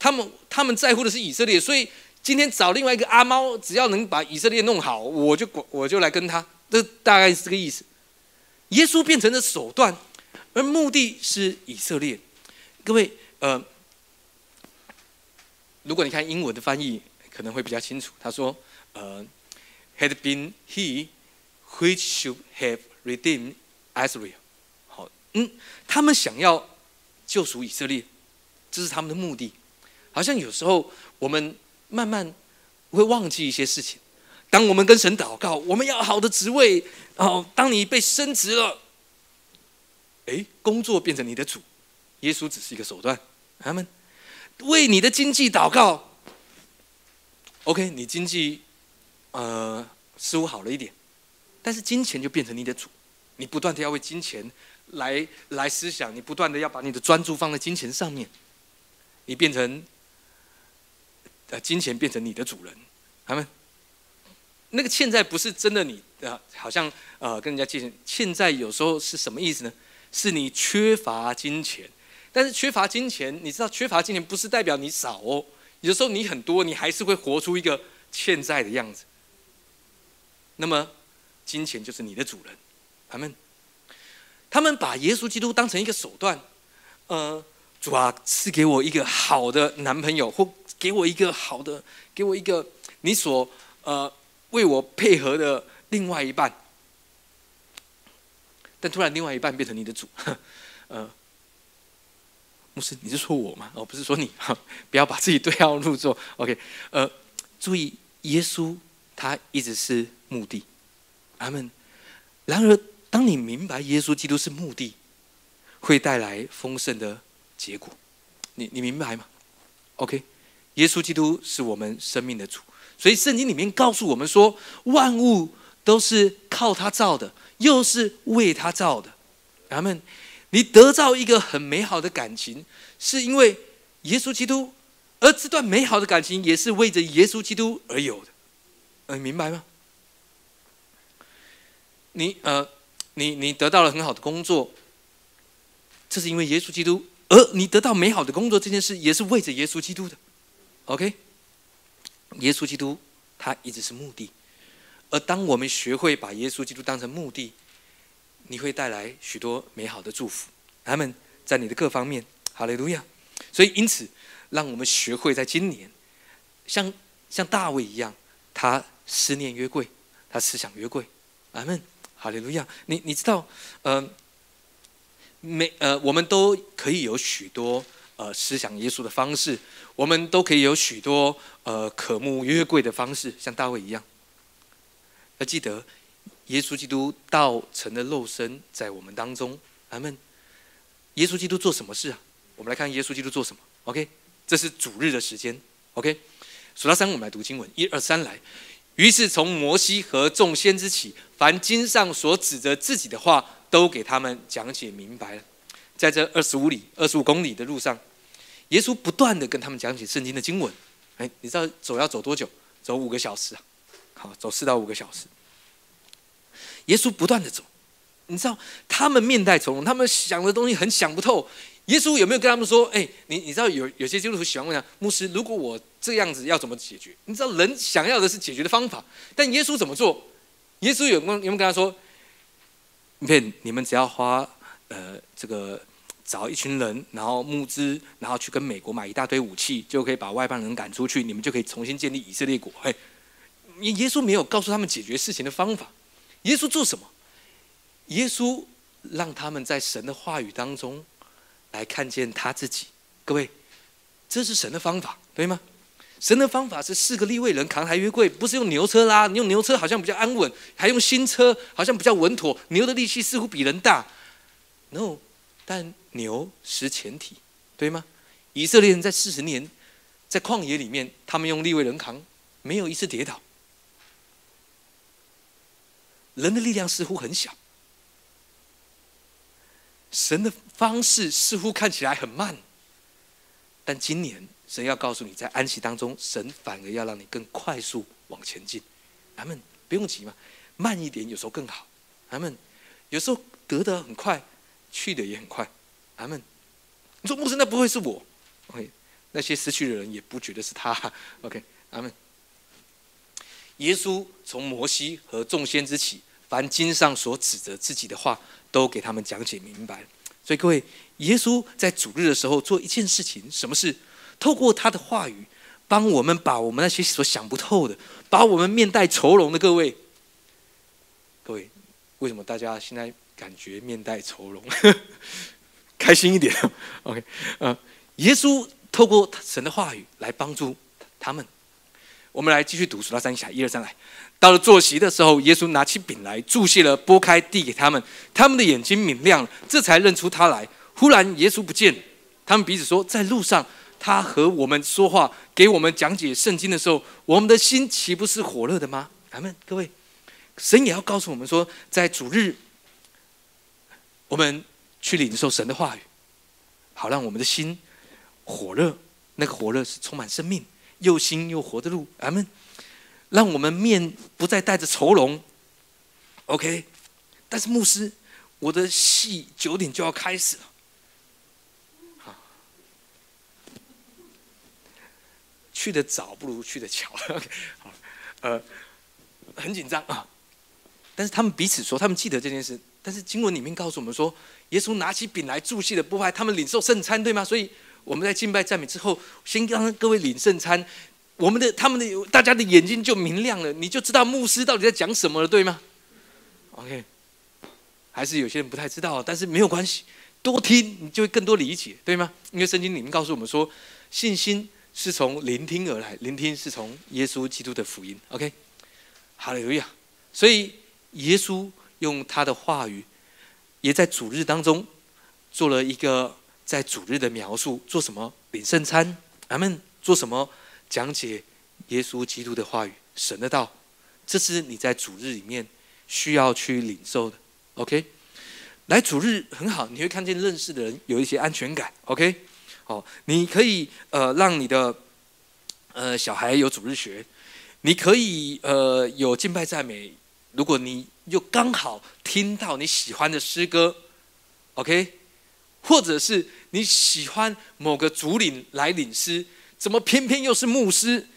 他们他们在乎的是以色列，所以今天找另外一个阿猫，只要能把以色列弄好，我就我就来跟他。这大概是这个意思。耶稣变成了手段。而目的是以色列，各位，呃，如果你看英文的翻译，可能会比较清楚。他说，呃，had been he which should have redeemed Israel。好，嗯，他们想要救赎以色列，这是他们的目的。好像有时候我们慢慢会忘记一些事情。当我们跟神祷告，我们要好的职位，哦，当你被升职了。哎，工作变成你的主，耶稣只是一个手段。他们为你的经济祷告，OK，你经济呃似乎好了一点，但是金钱就变成你的主，你不断的要为金钱来来思想，你不断的要把你的专注放在金钱上面，你变成呃金钱变成你的主人。他们那个欠债不是真的，你的好像呃跟人家借钱，欠债有时候是什么意思呢？是你缺乏金钱，但是缺乏金钱，你知道缺乏金钱不是代表你少哦。有时候你很多，你还是会活出一个欠债的样子。那么，金钱就是你的主人。他们，他们把耶稣基督当成一个手段。呃，主啊，赐给我一个好的男朋友，或给我一个好的，给我一个你所呃为我配合的另外一半。但突然，另外一半变成你的主，<laughs> 呃，牧师，你是说我吗？哦，不是说你，<laughs> 不要把自己对号入座。OK，呃，注意，耶稣他一直是目的，阿门。然而，当你明白耶稣基督是目的，会带来丰盛的结果。你你明白吗？OK，耶稣基督是我们生命的主，所以圣经里面告诉我们说，万物都是靠他造的。又是为他造的，阿门。你得到一个很美好的感情，是因为耶稣基督，而这段美好的感情也是为着耶稣基督而有的。你明白吗？你呃，你你得到了很好的工作，这是因为耶稣基督，而你得到美好的工作这件事也是为着耶稣基督的。OK，耶稣基督他一直是目的。而当我们学会把耶稣基督当成目的，你会带来许多美好的祝福。他们在你的各方面，哈利路亚。所以因此，让我们学会在今年，像像大卫一样，他思念约柜，他思想约柜。阿门，哈利路亚。你你知道，呃，每呃，我们都可以有许多呃思想耶稣的方式，我们都可以有许多呃渴慕约柜的方式，像大卫一样。要记得，耶稣基督道成的肉身在我们当中。阿门。耶稣基督做什么事啊？我们来看耶稣基督做什么。OK，这是主日的时间。OK，数到三，我们来读经文。一二三，来。于是从摩西和众先知起，凡经上所指着自己的话，都给他们讲解明白了。在这二十五里、二十五公里的路上，耶稣不断的跟他们讲解圣经的经文。哎，你知道走要走多久？走五个小时啊！好，走四到五个小时。耶稣不断的走，你知道他们面带愁容，他们想的东西很想不透。耶稣有没有跟他们说：“哎，你你知道有有些基督徒喜欢问他牧师，如果我这样子要怎么解决？你知道人想要的是解决的方法，但耶稣怎么做？耶稣有没有有没有跟他说：，你你们只要花呃这个找一群人，然后募资，然后去跟美国买一大堆武器，就可以把外邦人赶出去，你们就可以重新建立以色列国？嘿，耶稣没有告诉他们解决事情的方法。耶稣做什么？耶稣让他们在神的话语当中。来看见他自己，各位，这是神的方法，对吗？神的方法是四个立位人扛抬约柜，不是用牛车拉，你用牛车好像比较安稳，还用新车好像比较稳妥。牛的力气似乎比人大，no，但牛是前提，对吗？以色列人在四十年在旷野里面，他们用立位人扛，没有一次跌倒。人的力量似乎很小。神的方式似乎看起来很慢，但今年神要告诉你，在安息当中，神反而要让你更快速往前进。咱们不用急嘛，慢一点有时候更好。咱们有时候得的很快，去的也很快。咱们你说牧师，那不会是我？OK，那些失去的人也不觉得是他。OK，咱们耶稣从摩西和众先之起，凡经上所指责自己的话。都给他们讲解明白所以各位，耶稣在主日的时候做一件事情，什么事？透过他的话语，帮我们把我们那些所想不透的，把我们面带愁容的各位，各位，为什么大家现在感觉面带愁容？<laughs> 开心一点，OK，呃，耶稣透过神的话语来帮助他们。我们来继续读数到三下，一二三来。到了坐席的时候，耶稣拿起饼来，注谢了，拨开，递给他们。他们的眼睛明亮了，这才认出他来。忽然，耶稣不见，他们彼此说：“在路上，他和我们说话，给我们讲解圣经的时候，我们的心岂不是火热的吗？”咱们各位，神也要告诉我们说，在主日，我们去领受神的话语，好让我们的心火热。那个火热是充满生命、又新又活的路。咱们。让我们面不再带着愁容，OK。但是牧师，我的戏九点就要开始了，去的早不如去的巧。<laughs> 好，呃，很紧张啊。但是他们彼此说，他们记得这件事。但是经文里面告诉我们说，耶稣拿起饼来祝谢的不派他们领受圣餐，对吗？所以我们在敬拜赞美之后，先让各位领圣餐。我们的、他们的、大家的眼睛就明亮了，你就知道牧师到底在讲什么了，对吗？OK，还是有些人不太知道，但是没有关系，多听你就会更多理解，对吗？因为圣经里面告诉我们说，信心是从聆听而来，聆听是从耶稣基督的福音。OK，好了，有亚。所以耶稣用他的话语，也在主日当中做了一个在主日的描述，做什么？领圣餐，咱们做什么？讲解耶稣基督的话语，神的道，这是你在主日里面需要去领受的。OK，来主日很好，你会看见认识的人有一些安全感。OK，哦，你可以呃让你的呃小孩有主日学，你可以呃有敬拜赞美。如果你又刚好听到你喜欢的诗歌，OK，或者是你喜欢某个主领来领诗。怎么偏偏又是牧师？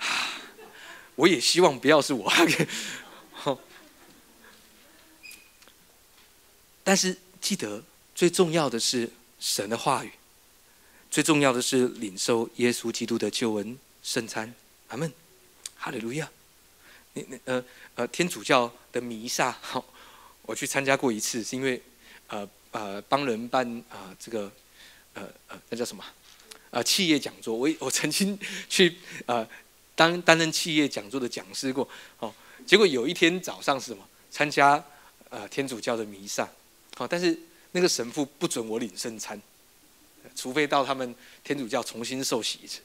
<sighs> 我也希望不要是我 <laughs> ok。但是记得，最重要的是神的话语，最重要的是领受耶稣基督的救恩圣餐。阿门，哈利路亚。你、那、呃、呃，天主教的弥撒，好，我去参加过一次，是因为呃呃帮人办啊这个呃呃那叫什么？啊，企业讲座，我我曾经去呃当担任企业讲座的讲师过，哦，结果有一天早上是什么？参加呃天主教的弥撒，好，但是那个神父不准我领圣餐，除非到他们天主教重新受洗一次。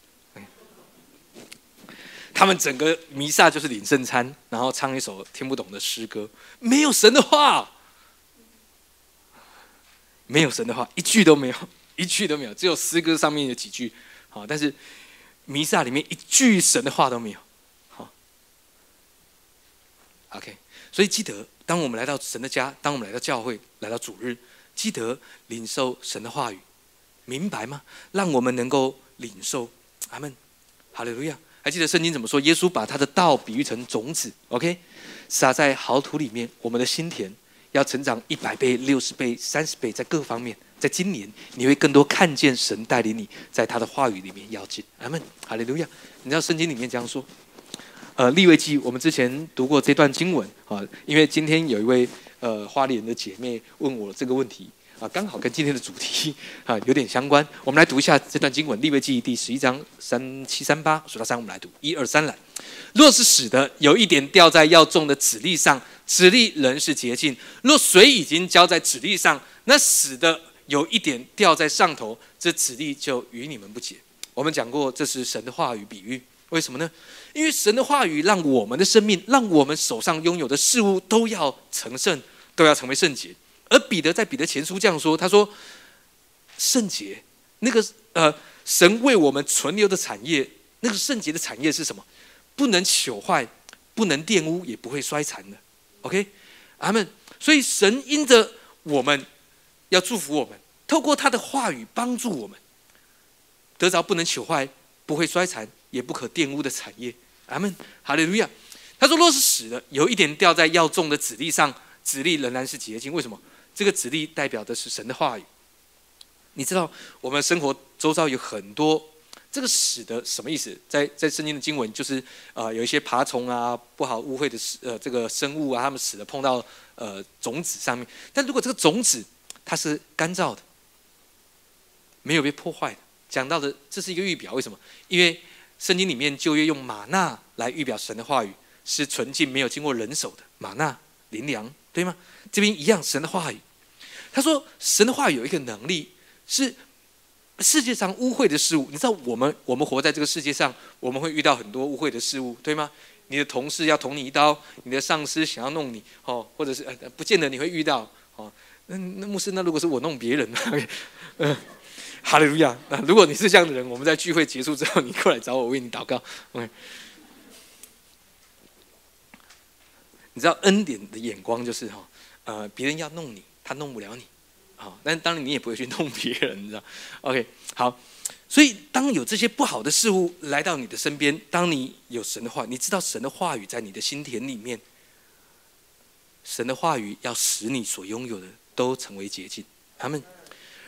他们整个弥撒就是领圣餐，然后唱一首听不懂的诗歌，没有神的话，没有神的话，一句都没有，<laughs> 一句都没有，只有诗歌上面有几句，好，但是弥撒里面一句神的话都没有，好，OK，所以记得，当我们来到神的家，当我们来到教会，来到主日，记得领受神的话语，明白吗？让我们能够领受，阿门，哈利路亚。还记得圣经怎么说？耶稣把他的道比喻成种子，OK，撒在好土里面，我们的心田要成长一百倍、六十倍、三十倍，在各方面，在今年你会更多看见神带领你，在他的话语里面要进。阿门，哈利路亚。你知道圣经里面这样说，呃，立位记，我们之前读过这段经文啊，因为今天有一位呃花莲的姐妹问我这个问题。啊，刚好跟今天的主题啊有点相关。我们来读一下这段经文，《立位记》第十一章三七三八，数到三，我们来读，一二三来。若是死的有一点掉在要种的籽粒上，籽粒仍是洁净；若水已经浇在籽粒上，那死的有一点掉在上头，这籽粒就与你们不洁。我们讲过，这是神的话语比喻。为什么呢？因为神的话语让我们的生命，让我们手上拥有的事物都要成圣，都要成为圣洁。而彼得在彼得前书这样说：“他说，圣洁那个呃，神为我们存留的产业，那个圣洁的产业是什么？不能朽坏，不能玷污，也不会衰残的。OK，阿门。所以神因着我们要祝福我们，透过他的话语帮助我们，得着不能朽坏、不会衰残、也不可玷污的产业。阿门，哈利路亚。他说：若是死了，有一点掉在要种的籽粒上，籽粒仍然是洁净。为什么？”这个指例代表的是神的话语。你知道，我们生活周遭有很多这个死的什么意思？在在圣经的经文，就是啊，有一些爬虫啊，不好污秽的呃这个生物啊，他们死了碰到呃种子上面。但如果这个种子它是干燥的，没有被破坏的，讲到的这是一个预表。为什么？因为圣经里面旧约用玛纳来预表神的话语是纯净，没有经过人手的玛纳灵粮，对吗？这边一样，神的话语，他说神的话语有一个能力，是世界上污秽的事物。你知道，我们我们活在这个世界上，我们会遇到很多污秽的事物，对吗？你的同事要捅你一刀，你的上司想要弄你，哦，或者是呃，不见得你会遇到，哦，那那牧师，那如果是我弄别人呢？嗯，<laughs> 哈利路亚。那如果你是这样的人，我们在聚会结束之后，你过来找我为你祷告。OK。你知道恩典的眼光就是哈。呃，别人要弄你，他弄不了你，好，但当然你也不会去弄别人，你知道？<laughs> OK，好，所以当有这些不好的事物来到你的身边，当你有神的话，你知道神的话语在你的心田里面，神的话语要使你所拥有的都成为捷径。他们，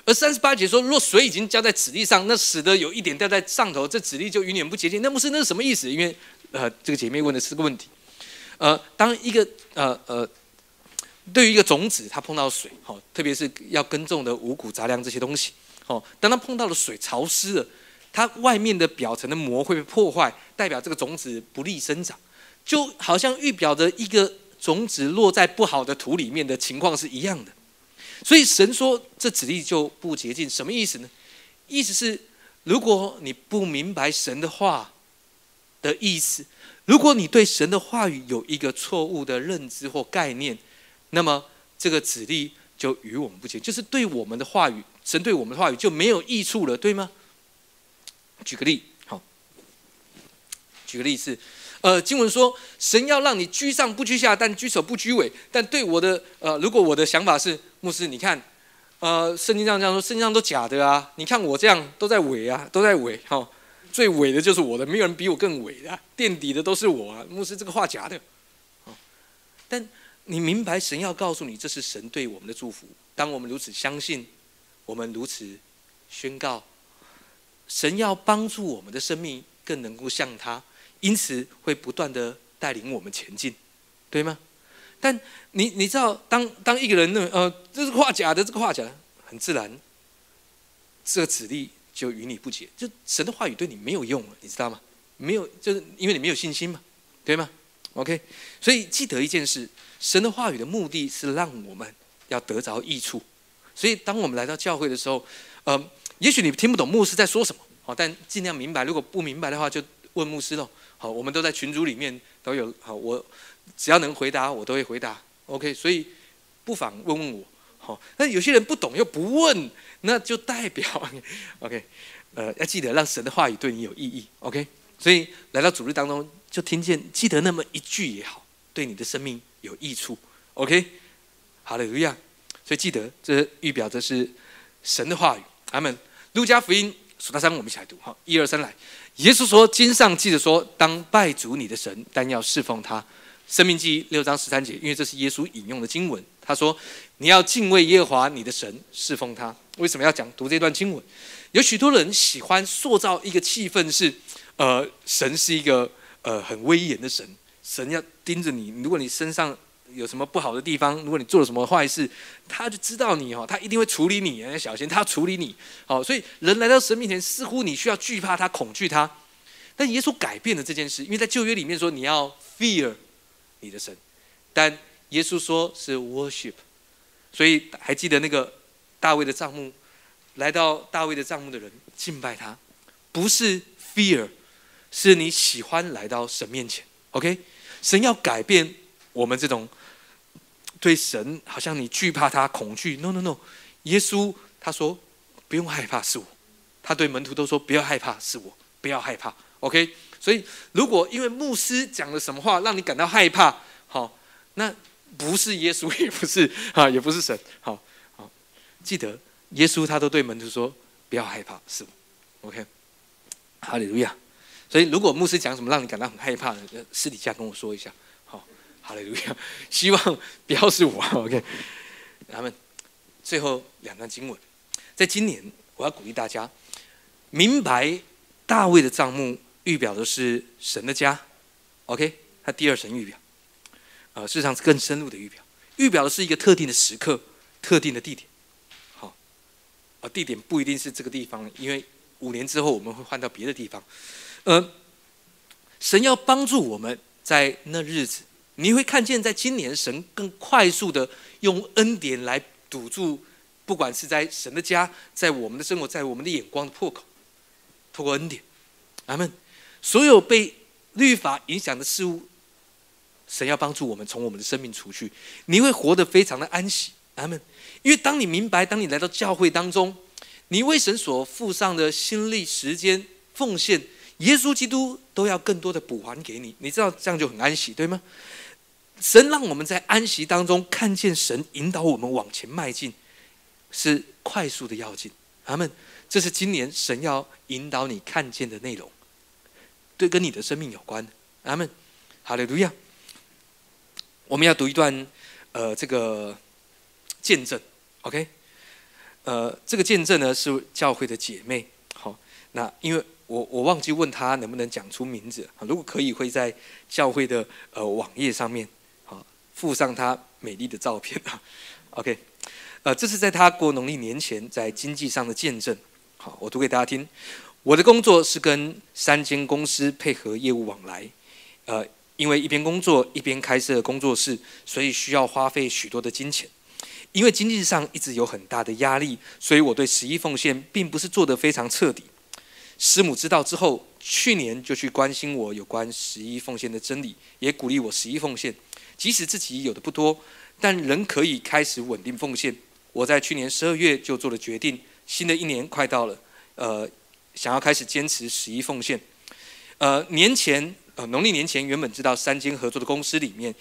而三十八节说，若水已经浇在籽粒上，那使得有一点掉在上头，这籽粒就永远不洁净。那不是那是什么意思？因为呃，这个姐妹问的是个问题，呃，当一个呃呃。对于一个种子，它碰到水，好，特别是要耕种的五谷杂粮这些东西，好，当它碰到了水，潮湿了，它外面的表层的膜会被破坏，代表这个种子不利生长，就好像预表着一个种子落在不好的土里面的情况是一样的。所以神说这籽粒就不洁净，什么意思呢？意思是如果你不明白神的话的意思，如果你对神的话语有一个错误的认知或概念。那么这个指力就与我们不接，就是对我们的话语，神对我们的话语就没有益处了，对吗？举个例，好，举个例子，呃，经文说，神要让你居上不居下，但居首不居尾。但对我的，呃，如果我的想法是，牧师，你看，呃，圣经上这样说，圣经上都假的啊，你看我这样都在尾啊，都在尾，哈，最尾的就是我的，没有人比我更尾的，垫底的都是我啊，牧师这个话假的，但。你明白神要告诉你，这是神对我们的祝福。当我们如此相信，我们如此宣告，神要帮助我们的生命更能够像他，因此会不断的带领我们前进，对吗？但你你知道，当当一个人呢，呃，这是画假的，这个画假的，很自然，这个指力就与你不解，就神的话语对你没有用了，你知道吗？没有，就是因为你没有信心嘛，对吗？OK，所以记得一件事。神的话语的目的是让我们要得着益处，所以当我们来到教会的时候，呃，也许你听不懂牧师在说什么，好，但尽量明白。如果不明白的话，就问牧师喽。好，我们都在群组里面都有。好，我只要能回答，我都会回答。OK，所以不妨问问我。好，那有些人不懂又不问，那就代表 <laughs> OK，呃，要记得让神的话语对你有意义。OK，所以来到主日当中，就听见记得那么一句也好，对你的生命有益处。OK，好了，一样。所以记得这预表的是神的话语。阿门。路加福音数到三，我们一起来读。好，一二三，来。耶稣说：“经上记着说，当拜主你的神，但要侍奉他。”生命记六章十三节，因为这是耶稣引用的经文。他说：“你要敬畏耶和华你的神，侍奉他。”为什么要讲读这段经文？有许多人喜欢塑造一个气氛，是呃，神是一个呃很威严的神，神要盯着你。如果你身上有什么不好的地方，如果你做了什么坏事，他就知道你哦，他一定会处理你，要小心他处理你。好，所以人来到神面前，似乎你需要惧怕他、恐惧他。但耶稣改变了这件事，因为在旧约里面说你要 fear 你的神，但耶稣说是 worship，所以还记得那个大卫的帐幕，来到大卫的帐幕的人敬拜他，不是 fear，是你喜欢来到神面前。OK，神要改变我们这种对神好像你惧怕他、恐惧。No No No，耶稣他说不用害怕是我，他对门徒都说不要害怕是我，不要害怕。OK，所以如果因为牧师讲了什么话让你感到害怕，好那。不是耶稣，<laughs> 也不是啊，也不是神。好好记得，耶稣他都对门徒说：“不要害怕，是我。” OK，哈利路亚。所以，如果牧师讲什么让你感到很害怕的，私底下跟我说一下。好，哈利路亚。<laughs> 希望不要是我。OK，他们最后两段经文，在今年我要鼓励大家明白大卫的账目预表的是神的家。OK，他第二神预表。啊，事实上是更深入的预表，预表的是一个特定的时刻、特定的地点。好，啊，地点不一定是这个地方，因为五年之后我们会换到别的地方。呃，神要帮助我们在那日子，你会看见，在今年神更快速的用恩典来堵住，不管是在神的家，在我们的生活，在我们的眼光的破口，透过恩典，阿门。所有被律法影响的事物。神要帮助我们从我们的生命除去，你会活得非常的安息，阿门。因为当你明白，当你来到教会当中，你为神所付上的心力、时间、奉献，耶稣基督都要更多的补还给你。你知道这样就很安息，对吗？神让我们在安息当中看见神引导我们往前迈进，是快速的要进，阿门。这是今年神要引导你看见的内容，对，跟你的生命有关，阿门。哈利路亚。我们要读一段，呃，这个见证，OK，呃，这个见证呢是教会的姐妹，好，那因为我我忘记问她能不能讲出名字，如果可以，会在教会的呃网页上面，好附上她美丽的照片。啊，<laughs> OK，呃，这是在她过农历年前在经济上的见证，好，我读给大家听，我的工作是跟三间公司配合业务往来，呃。因为一边工作一边开设工作室，所以需要花费许多的金钱。因为经济上一直有很大的压力，所以我对十一奉献并不是做得非常彻底。师母知道之后，去年就去关心我有关十一奉献的真理，也鼓励我十一奉献。即使自己有的不多，但仍可以开始稳定奉献。我在去年十二月就做了决定，新的一年快到了，呃，想要开始坚持十一奉献。呃，年前。呃，农历年前原本知道三间合作的公司里面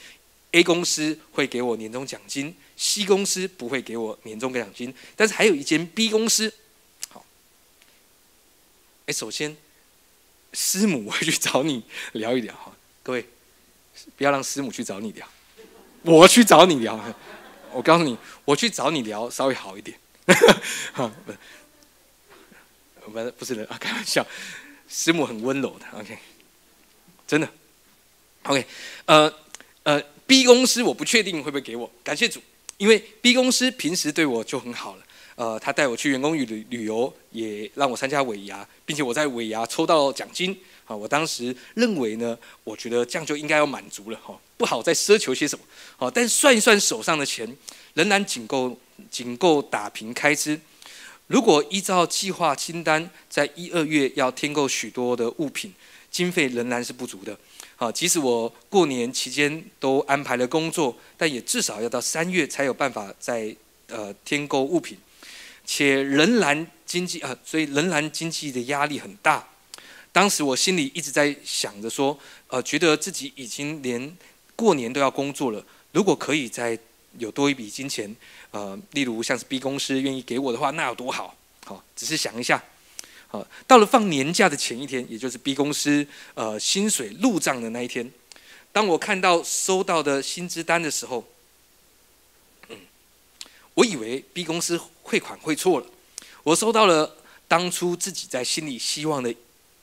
，A 公司会给我年终奖金，C 公司不会给我年终奖金，但是还有一间 B 公司。好，哎，首先师母会去找你聊一聊 <laughs> 哈，各位不要让师母去找你聊，我去找你聊。<laughs> 我告诉你，我去找你聊稍微好一点。好，不，不不是的啊，开玩笑，师母很温柔的。OK。真的，OK，呃呃，B 公司我不确定会不会给我，感谢主，因为 B 公司平时对我就很好了，呃，他带我去员工旅旅游，也让我参加尾牙，并且我在尾牙抽到奖金，啊，我当时认为呢，我觉得这样就应该要满足了哈，不好再奢求些什么，好，但算一算手上的钱，仍然仅够仅够打平开支，如果依照计划清单，在一二月要添购许多的物品。经费仍然是不足的。好，即使我过年期间都安排了工作，但也至少要到三月才有办法在呃添购物品，且仍然经济啊，所以仍然经济的压力很大。当时我心里一直在想着说，呃，觉得自己已经连过年都要工作了，如果可以再有多一笔金钱，呃，例如像是 B 公司愿意给我的话，那有多好？好，只是想一下。好，到了放年假的前一天，也就是 B 公司呃薪水入账的那一天，当我看到收到的薪资单的时候，嗯，我以为 B 公司汇款汇错了，我收到了当初自己在心里希望的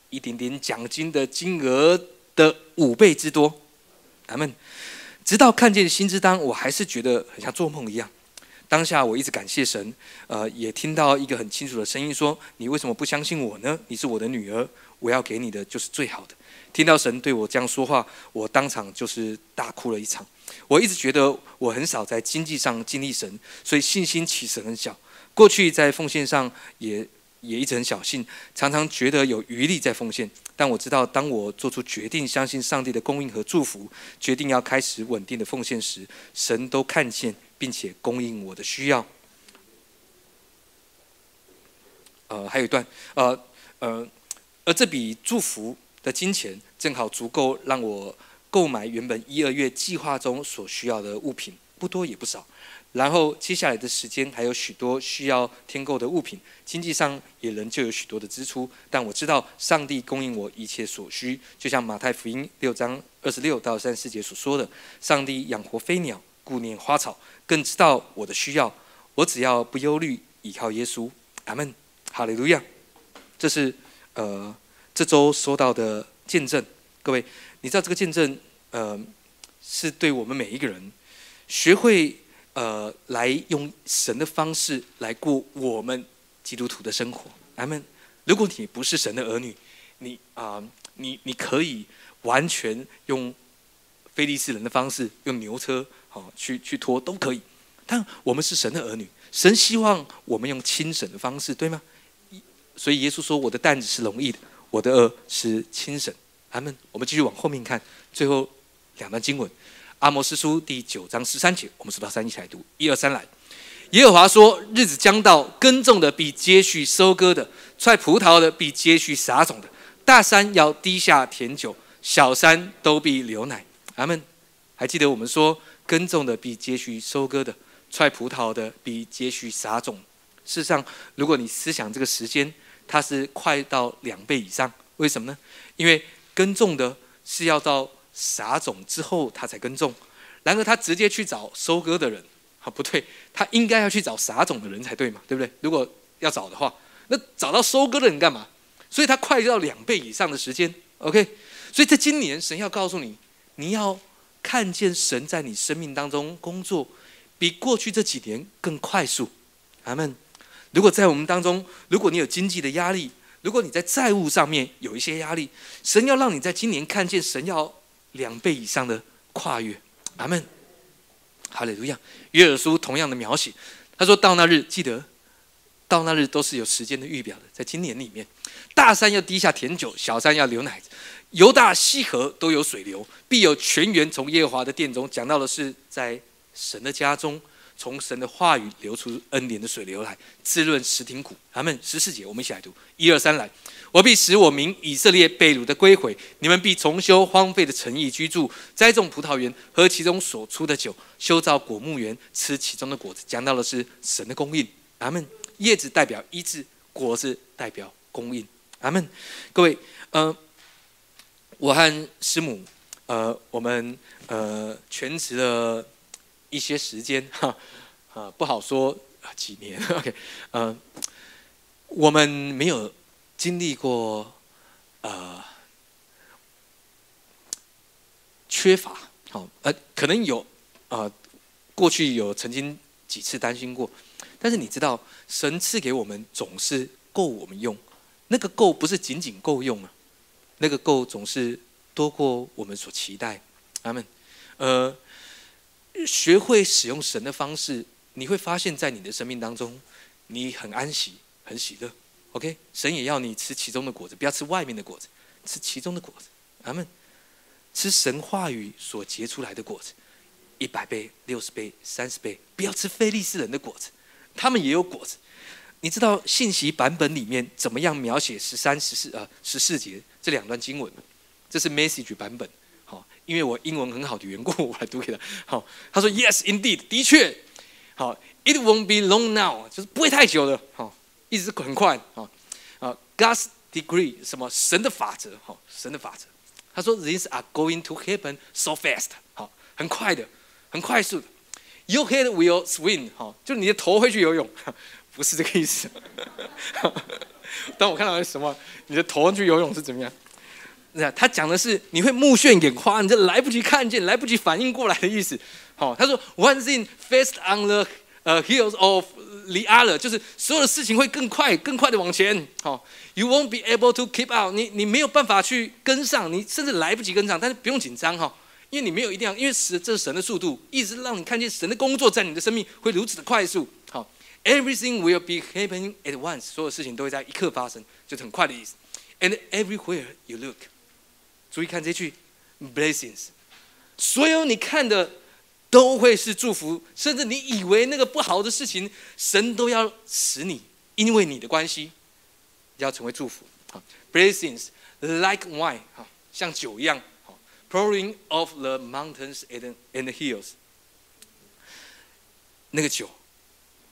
一点点奖金的金额的五倍之多。咱们直到看见薪资单，我还是觉得很像做梦一样。当下我一直感谢神，呃，也听到一个很清楚的声音说：“你为什么不相信我呢？你是我的女儿，我要给你的就是最好的。”听到神对我这样说话，我当场就是大哭了一场。我一直觉得我很少在经济上经历神，所以信心其实很小。过去在奉献上也也一直很小心，常常觉得有余力在奉献。但我知道，当我做出决定，相信上帝的供应和祝福，决定要开始稳定的奉献时，神都看见。并且供应我的需要。呃，还有一段，呃呃，而这笔祝福的金钱正好足够让我购买原本一二月计划中所需要的物品，不多也不少。然后接下来的时间还有许多需要添购的物品，经济上也仍旧有许多的支出。但我知道上帝供应我一切所需，就像马太福音六章二十六到三十四节所说的：“上帝养活飞鸟，顾念花草。”更知道我的需要，我只要不忧虑，依靠耶稣，阿门，哈利路亚。这是呃这周收到的见证，各位，你知道这个见证呃是对我们每一个人学会呃来用神的方式来过我们基督徒的生活，阿门。如果你不是神的儿女，你啊你你可以完全用非利士人的方式，用牛车。好，去去拖都可以，但我们是神的儿女，神希望我们用轻省的方式，对吗？所以耶稣说：“我的担子是容易的，我的恶是轻省。”阿门。我们继续往后面看，最后两段经文，《阿摩斯书》第九章十三节，我们数到三一起来读，一二三来。耶和华说：“日子将到，耕种的比接续收割的，踹葡萄的比接续撒种的，大山要低下甜酒，小山都必流奶。”阿门。还记得我们说？耕种的比接续收割的，踹葡萄的比接续撒种。事实上，如果你思想这个时间，它是快到两倍以上。为什么呢？因为耕种的是要到撒种之后他才耕种，然而他直接去找收割的人，啊不对，他应该要去找撒种的人才对嘛，对不对？如果要找的话，那找到收割的人干嘛？所以他快到两倍以上的时间。OK，所以在今年，神要告诉你，你要。看见神在你生命当中工作，比过去这几年更快速。阿门。如果在我们当中，如果你有经济的压力，如果你在债务上面有一些压力，神要让你在今年看见神要两倍以上的跨越。阿门。哈利路亚。约尔书同样的描写，他说到那日，记得到那日都是有时间的预表的，在今年里面，大山要滴下甜酒，小山要流奶。犹大溪河都有水流，必有泉源从耶和华的殿中。讲到的是在神的家中，从神的话语流出恩典的水流来，滋润石亭谷。他们十四节，我们一起来读，一二三来。我必使我民以色列被掳的归回，你们必重修荒废的城邑居住，栽种葡萄园，喝其中所出的酒，修造果木园，吃其中的果子。讲到的是神的供应。阿门。叶子代表医治，果子代表供应。阿门。各位，嗯。我和师母，呃，我们呃全职了一些时间，哈，啊，不好说几年，<laughs> OK，呃，我们没有经历过呃缺乏，好，呃，可能有啊，过去有曾经几次担心过，但是你知道，神赐给我们总是够我们用，那个够不是仅仅够用啊。那个够总是多过我们所期待，阿门。呃，学会使用神的方式，你会发现在你的生命当中，你很安息，很喜乐。OK，神也要你吃其中的果子，不要吃外面的果子。吃其中的果子。阿门。吃神话语所结出来的果子，一百倍、六十倍、三十倍，不要吃非利士人的果子，他们也有果子。你知道信息版本里面怎么样描写十三、十四呃十四节这两段经文？这是 message 版本，好，因为我英文很好的缘故，我来读给他。好，他说 Yes, indeed，的确，好，It won't be long now，就是不会太久了，好，一直很快，好，啊，God's degree 什么神的法则，好，神的法则。他说 These are going to happen so fast，好，很快的，很快速的。Your head will swim，好，就你的头会去游泳。不是这个意思。<laughs> 当我看到什么，你的头去游泳是怎么样？那他讲的是你会目眩眼花，你这来不及看见，来不及反应过来的意思。好，他说 one thing fast on the 呃 heels of the other，就是所有的事情会更快、更快的往前。好，you won't be able to keep up，你你没有办法去跟上，你甚至来不及跟上。但是不用紧张哈，因为你没有一定要，因为神这是神的速度，一直让你看见神的工作在你的生命会如此的快速。Everything will be happening at once，所有事情都会在一刻发生，就是很快的意思。And everywhere you look，注意看这句，blessings，所有你看的都会是祝福，甚至你以为那个不好的事情，神都要使你因为你的关系要成为祝福。好，blessings like wine，哈，像酒一样，好，pouring of the mountains and and hills，那个酒。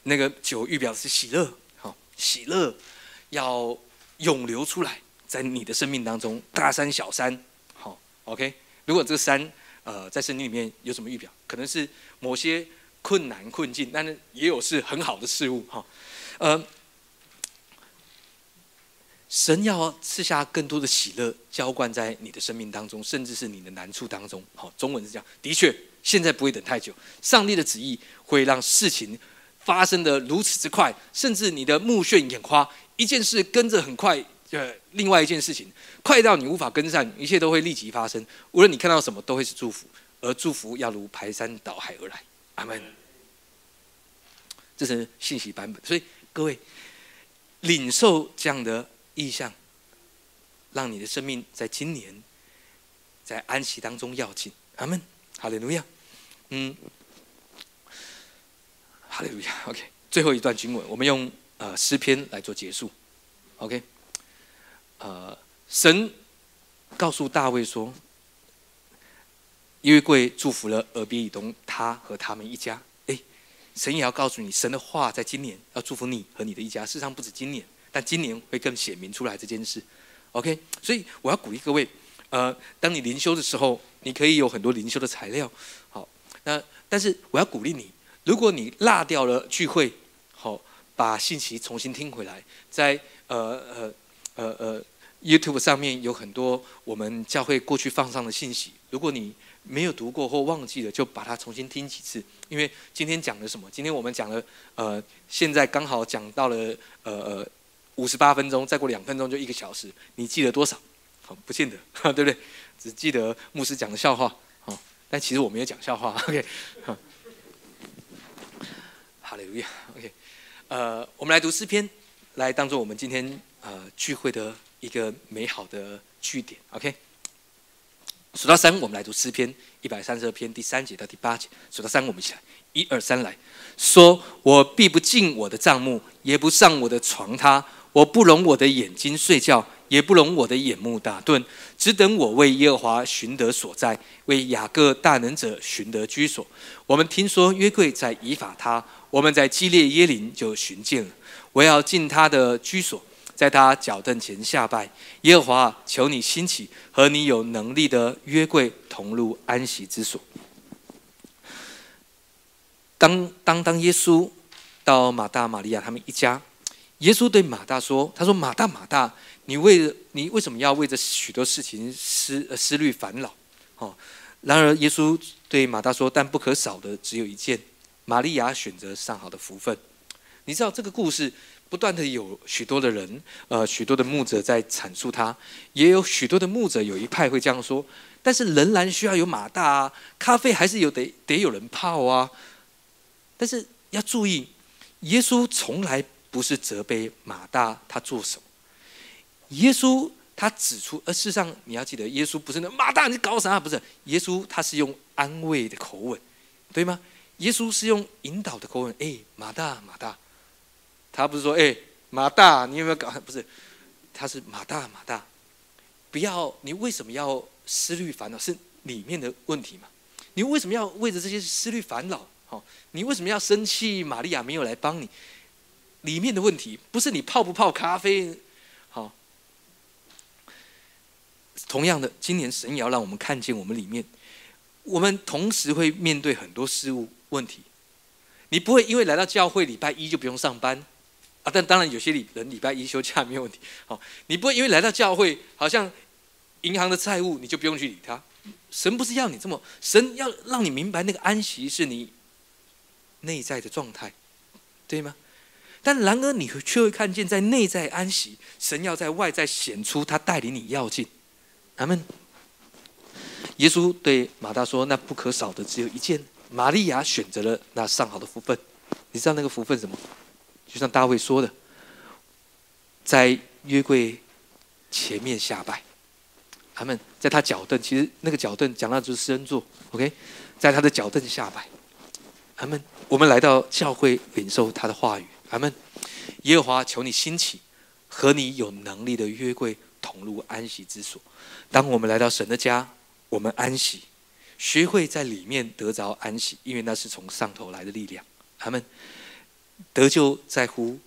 那个酒预表是喜乐，好，喜乐要涌流出来，在你的生命当中，大山小山，好，OK。如果这个山，呃，在圣经里面有什么预表？可能是某些困难困境，但是也有是很好的事物，哈，呃，神要赐下更多的喜乐，浇灌在你的生命当中，甚至是你的难处当中，好，中文是这样，的确，现在不会等太久，上帝的旨意会让事情。发生的如此之快，甚至你的目眩眼花，一件事跟着很快，呃，另外一件事情快到你无法跟上，一切都会立即发生。无论你看到什么，都会是祝福，而祝福要如排山倒海而来。阿门。这是信息版本，所以各位领受这样的意象，让你的生命在今年在安息当中要紧。阿门。好的，路亚。嗯。哈利路亚，OK，最后一段经文，我们用呃诗篇来做结束，OK，呃，神告诉大卫说，因为贵祝福了俄别以东他和他们一家，哎，神也要告诉你，神的话在今年要祝福你和你的一家，事实上不止今年，但今年会更显明出来这件事，OK，所以我要鼓励各位，呃，当你灵修的时候，你可以有很多灵修的材料，好，那但是我要鼓励你。如果你落掉了聚会，好，把信息重新听回来，在呃呃呃呃 YouTube 上面有很多我们教会过去放上的信息。如果你没有读过或忘记了，就把它重新听几次。因为今天讲了什么？今天我们讲了呃，现在刚好讲到了呃呃五十八分钟，再过两分钟就一个小时。你记得多少？好，不见得，<laughs> 对不对？只记得牧师讲的笑话，好，但其实我没有讲笑话。OK，好。哈利路亚，OK，呃，我们来读诗篇，来当做我们今天呃聚会的一个美好的句点，OK。数到三，我们来读诗篇一百三十二篇第三节到第八节。数到三，我们一起来，一二三，来说：我必不进我的帐幕，也不上我的床榻，我不容我的眼睛睡觉。也不容我的眼目打盹，只等我为耶和华寻得所在，为雅各大能者寻得居所。我们听说约柜在以法他，我们在基列耶林就寻见了。我要进他的居所，在他脚凳前下拜。耶和华，求你兴起，和你有能力的约柜同入安息之所。当当当，耶稣到马大、玛利亚他们一家，耶稣对马大说：“他说马大，马大。”你为你为什么要为着许多事情思思虑烦恼？哦，然而耶稣对马大说：“但不可少的只有一件，玛利亚选择上好的福分。”你知道这个故事不断的有许多的人，呃，许多的牧者在阐述它，也有许多的牧者有一派会这样说，但是仍然需要有马大啊，咖啡还是有得得有人泡啊。但是要注意，耶稣从来不是责备马大他做什么。耶稣他指出，而事实上你要记得，耶稣不是那马大，你搞啥？不是，耶稣他是用安慰的口吻，对吗？耶稣是用引导的口吻，哎，马大，马大，他不是说，哎，马大，你有没有搞？不是，他是马大，马大，不要，你为什么要思虑烦恼？是里面的问题嘛？你为什么要为着这些思虑烦恼？好，你为什么要生气？玛利亚没有来帮你，里面的问题不是你泡不泡咖啡。好同样的，今年神也要让我们看见我们里面，我们同时会面对很多事物问题。你不会因为来到教会礼拜一就不用上班啊？但当然有些礼人礼拜一休假没有问题。好，你不会因为来到教会，好像银行的债务你就不用去理他。神不是要你这么，神要让你明白那个安息是你内在的状态，对吗？但然而你却会看见，在内在安息，神要在外在显出他带领你要进。阿门。耶稣对马大说：“那不可少的只有一件。玛利亚选择了那上好的福分。你知道那个福分什么？就像大卫说的，在约柜前面下拜。阿门。在他脚凳，其实那个脚凳讲到就是施恩座。OK，在他的脚凳下拜。阿门。我们来到教会领受他的话语。阿门。耶和华，求你兴起，和你有能力的约柜同入安息之所。”当我们来到神的家，我们安息，学会在里面得着安息，因为那是从上头来的力量。他们得救在乎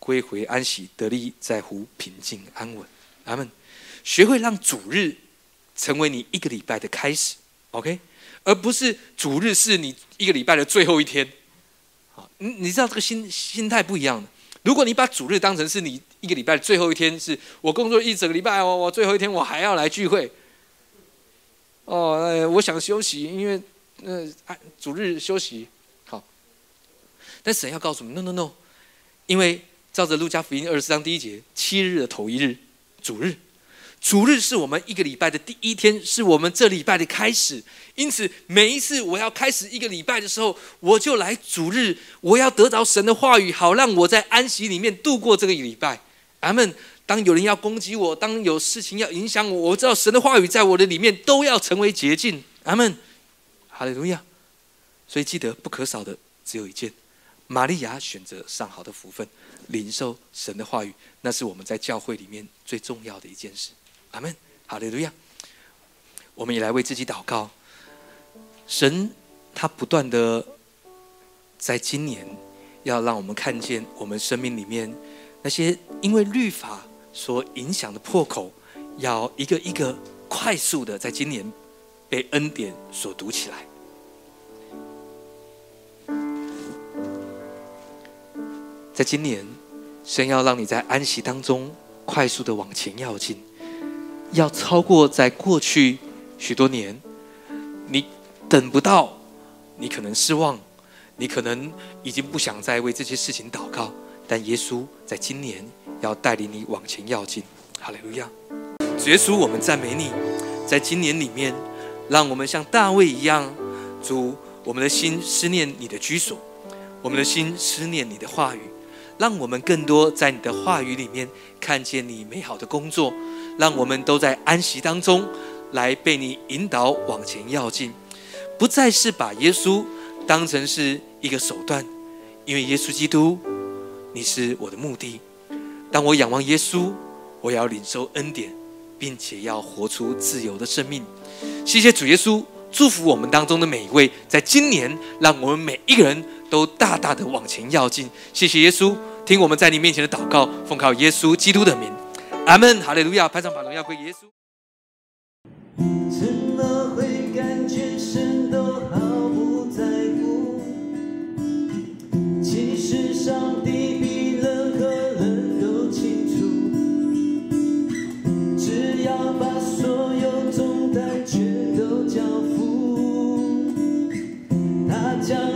归回安息，得力在乎平静安稳。他们学会让主日成为你一个礼拜的开始，OK，而不是主日是你一个礼拜的最后一天。好，你你知道这个心心态不一样的。如果你把主日当成是你一个礼拜的最后一天，是我工作一整个礼拜，我我最后一天我还要来聚会。哦，我想休息，因为呃，主日休息好。但神要告诉你，no no no，因为照着路加福音二十四章第一节，七日的头一日，主日。主日是我们一个礼拜的第一天，是我们这礼拜的开始。因此，每一次我要开始一个礼拜的时候，我就来主日，我要得着神的话语，好让我在安息里面度过这个礼拜。阿门。当有人要攻击我，当有事情要影响我，我知道神的话语在我的里面都要成为捷径。阿门。哈利路亚。所以记得不可少的只有一件：玛利亚选择上好的福分，领受神的话语，那是我们在教会里面最重要的一件事。阿门，好的，路亚。我们也来为自己祷告。神他不断的在今年要让我们看见我们生命里面那些因为律法所影响的破口，要一个一个快速的在今年被恩典所堵起来。在今年，神要让你在安息当中快速的往前要进。要超过在过去许多年，你等不到，你可能失望，你可能已经不想再为这些事情祷告。但耶稣在今年要带领你往前要进。哈利路亚！主耶稣，我们赞美你，在今年里面，让我们像大卫一样，主，我们的心思念你的居所，我们的心思念你的话语，让我们更多在你的话语里面看见你美好的工作。让我们都在安息当中，来被你引导往前要进，不再是把耶稣当成是一个手段，因为耶稣基督，你是我的目的。当我仰望耶稣，我要领受恩典，并且要活出自由的生命。谢谢主耶稣，祝福我们当中的每一位，在今年，让我们每一个人都大大的往前要进。谢谢耶稣，听我们在你面前的祷告，奉靠耶稣基督的名。阿门，哈利路亚！拍上把荣耀归耶稣。怎么会感觉 전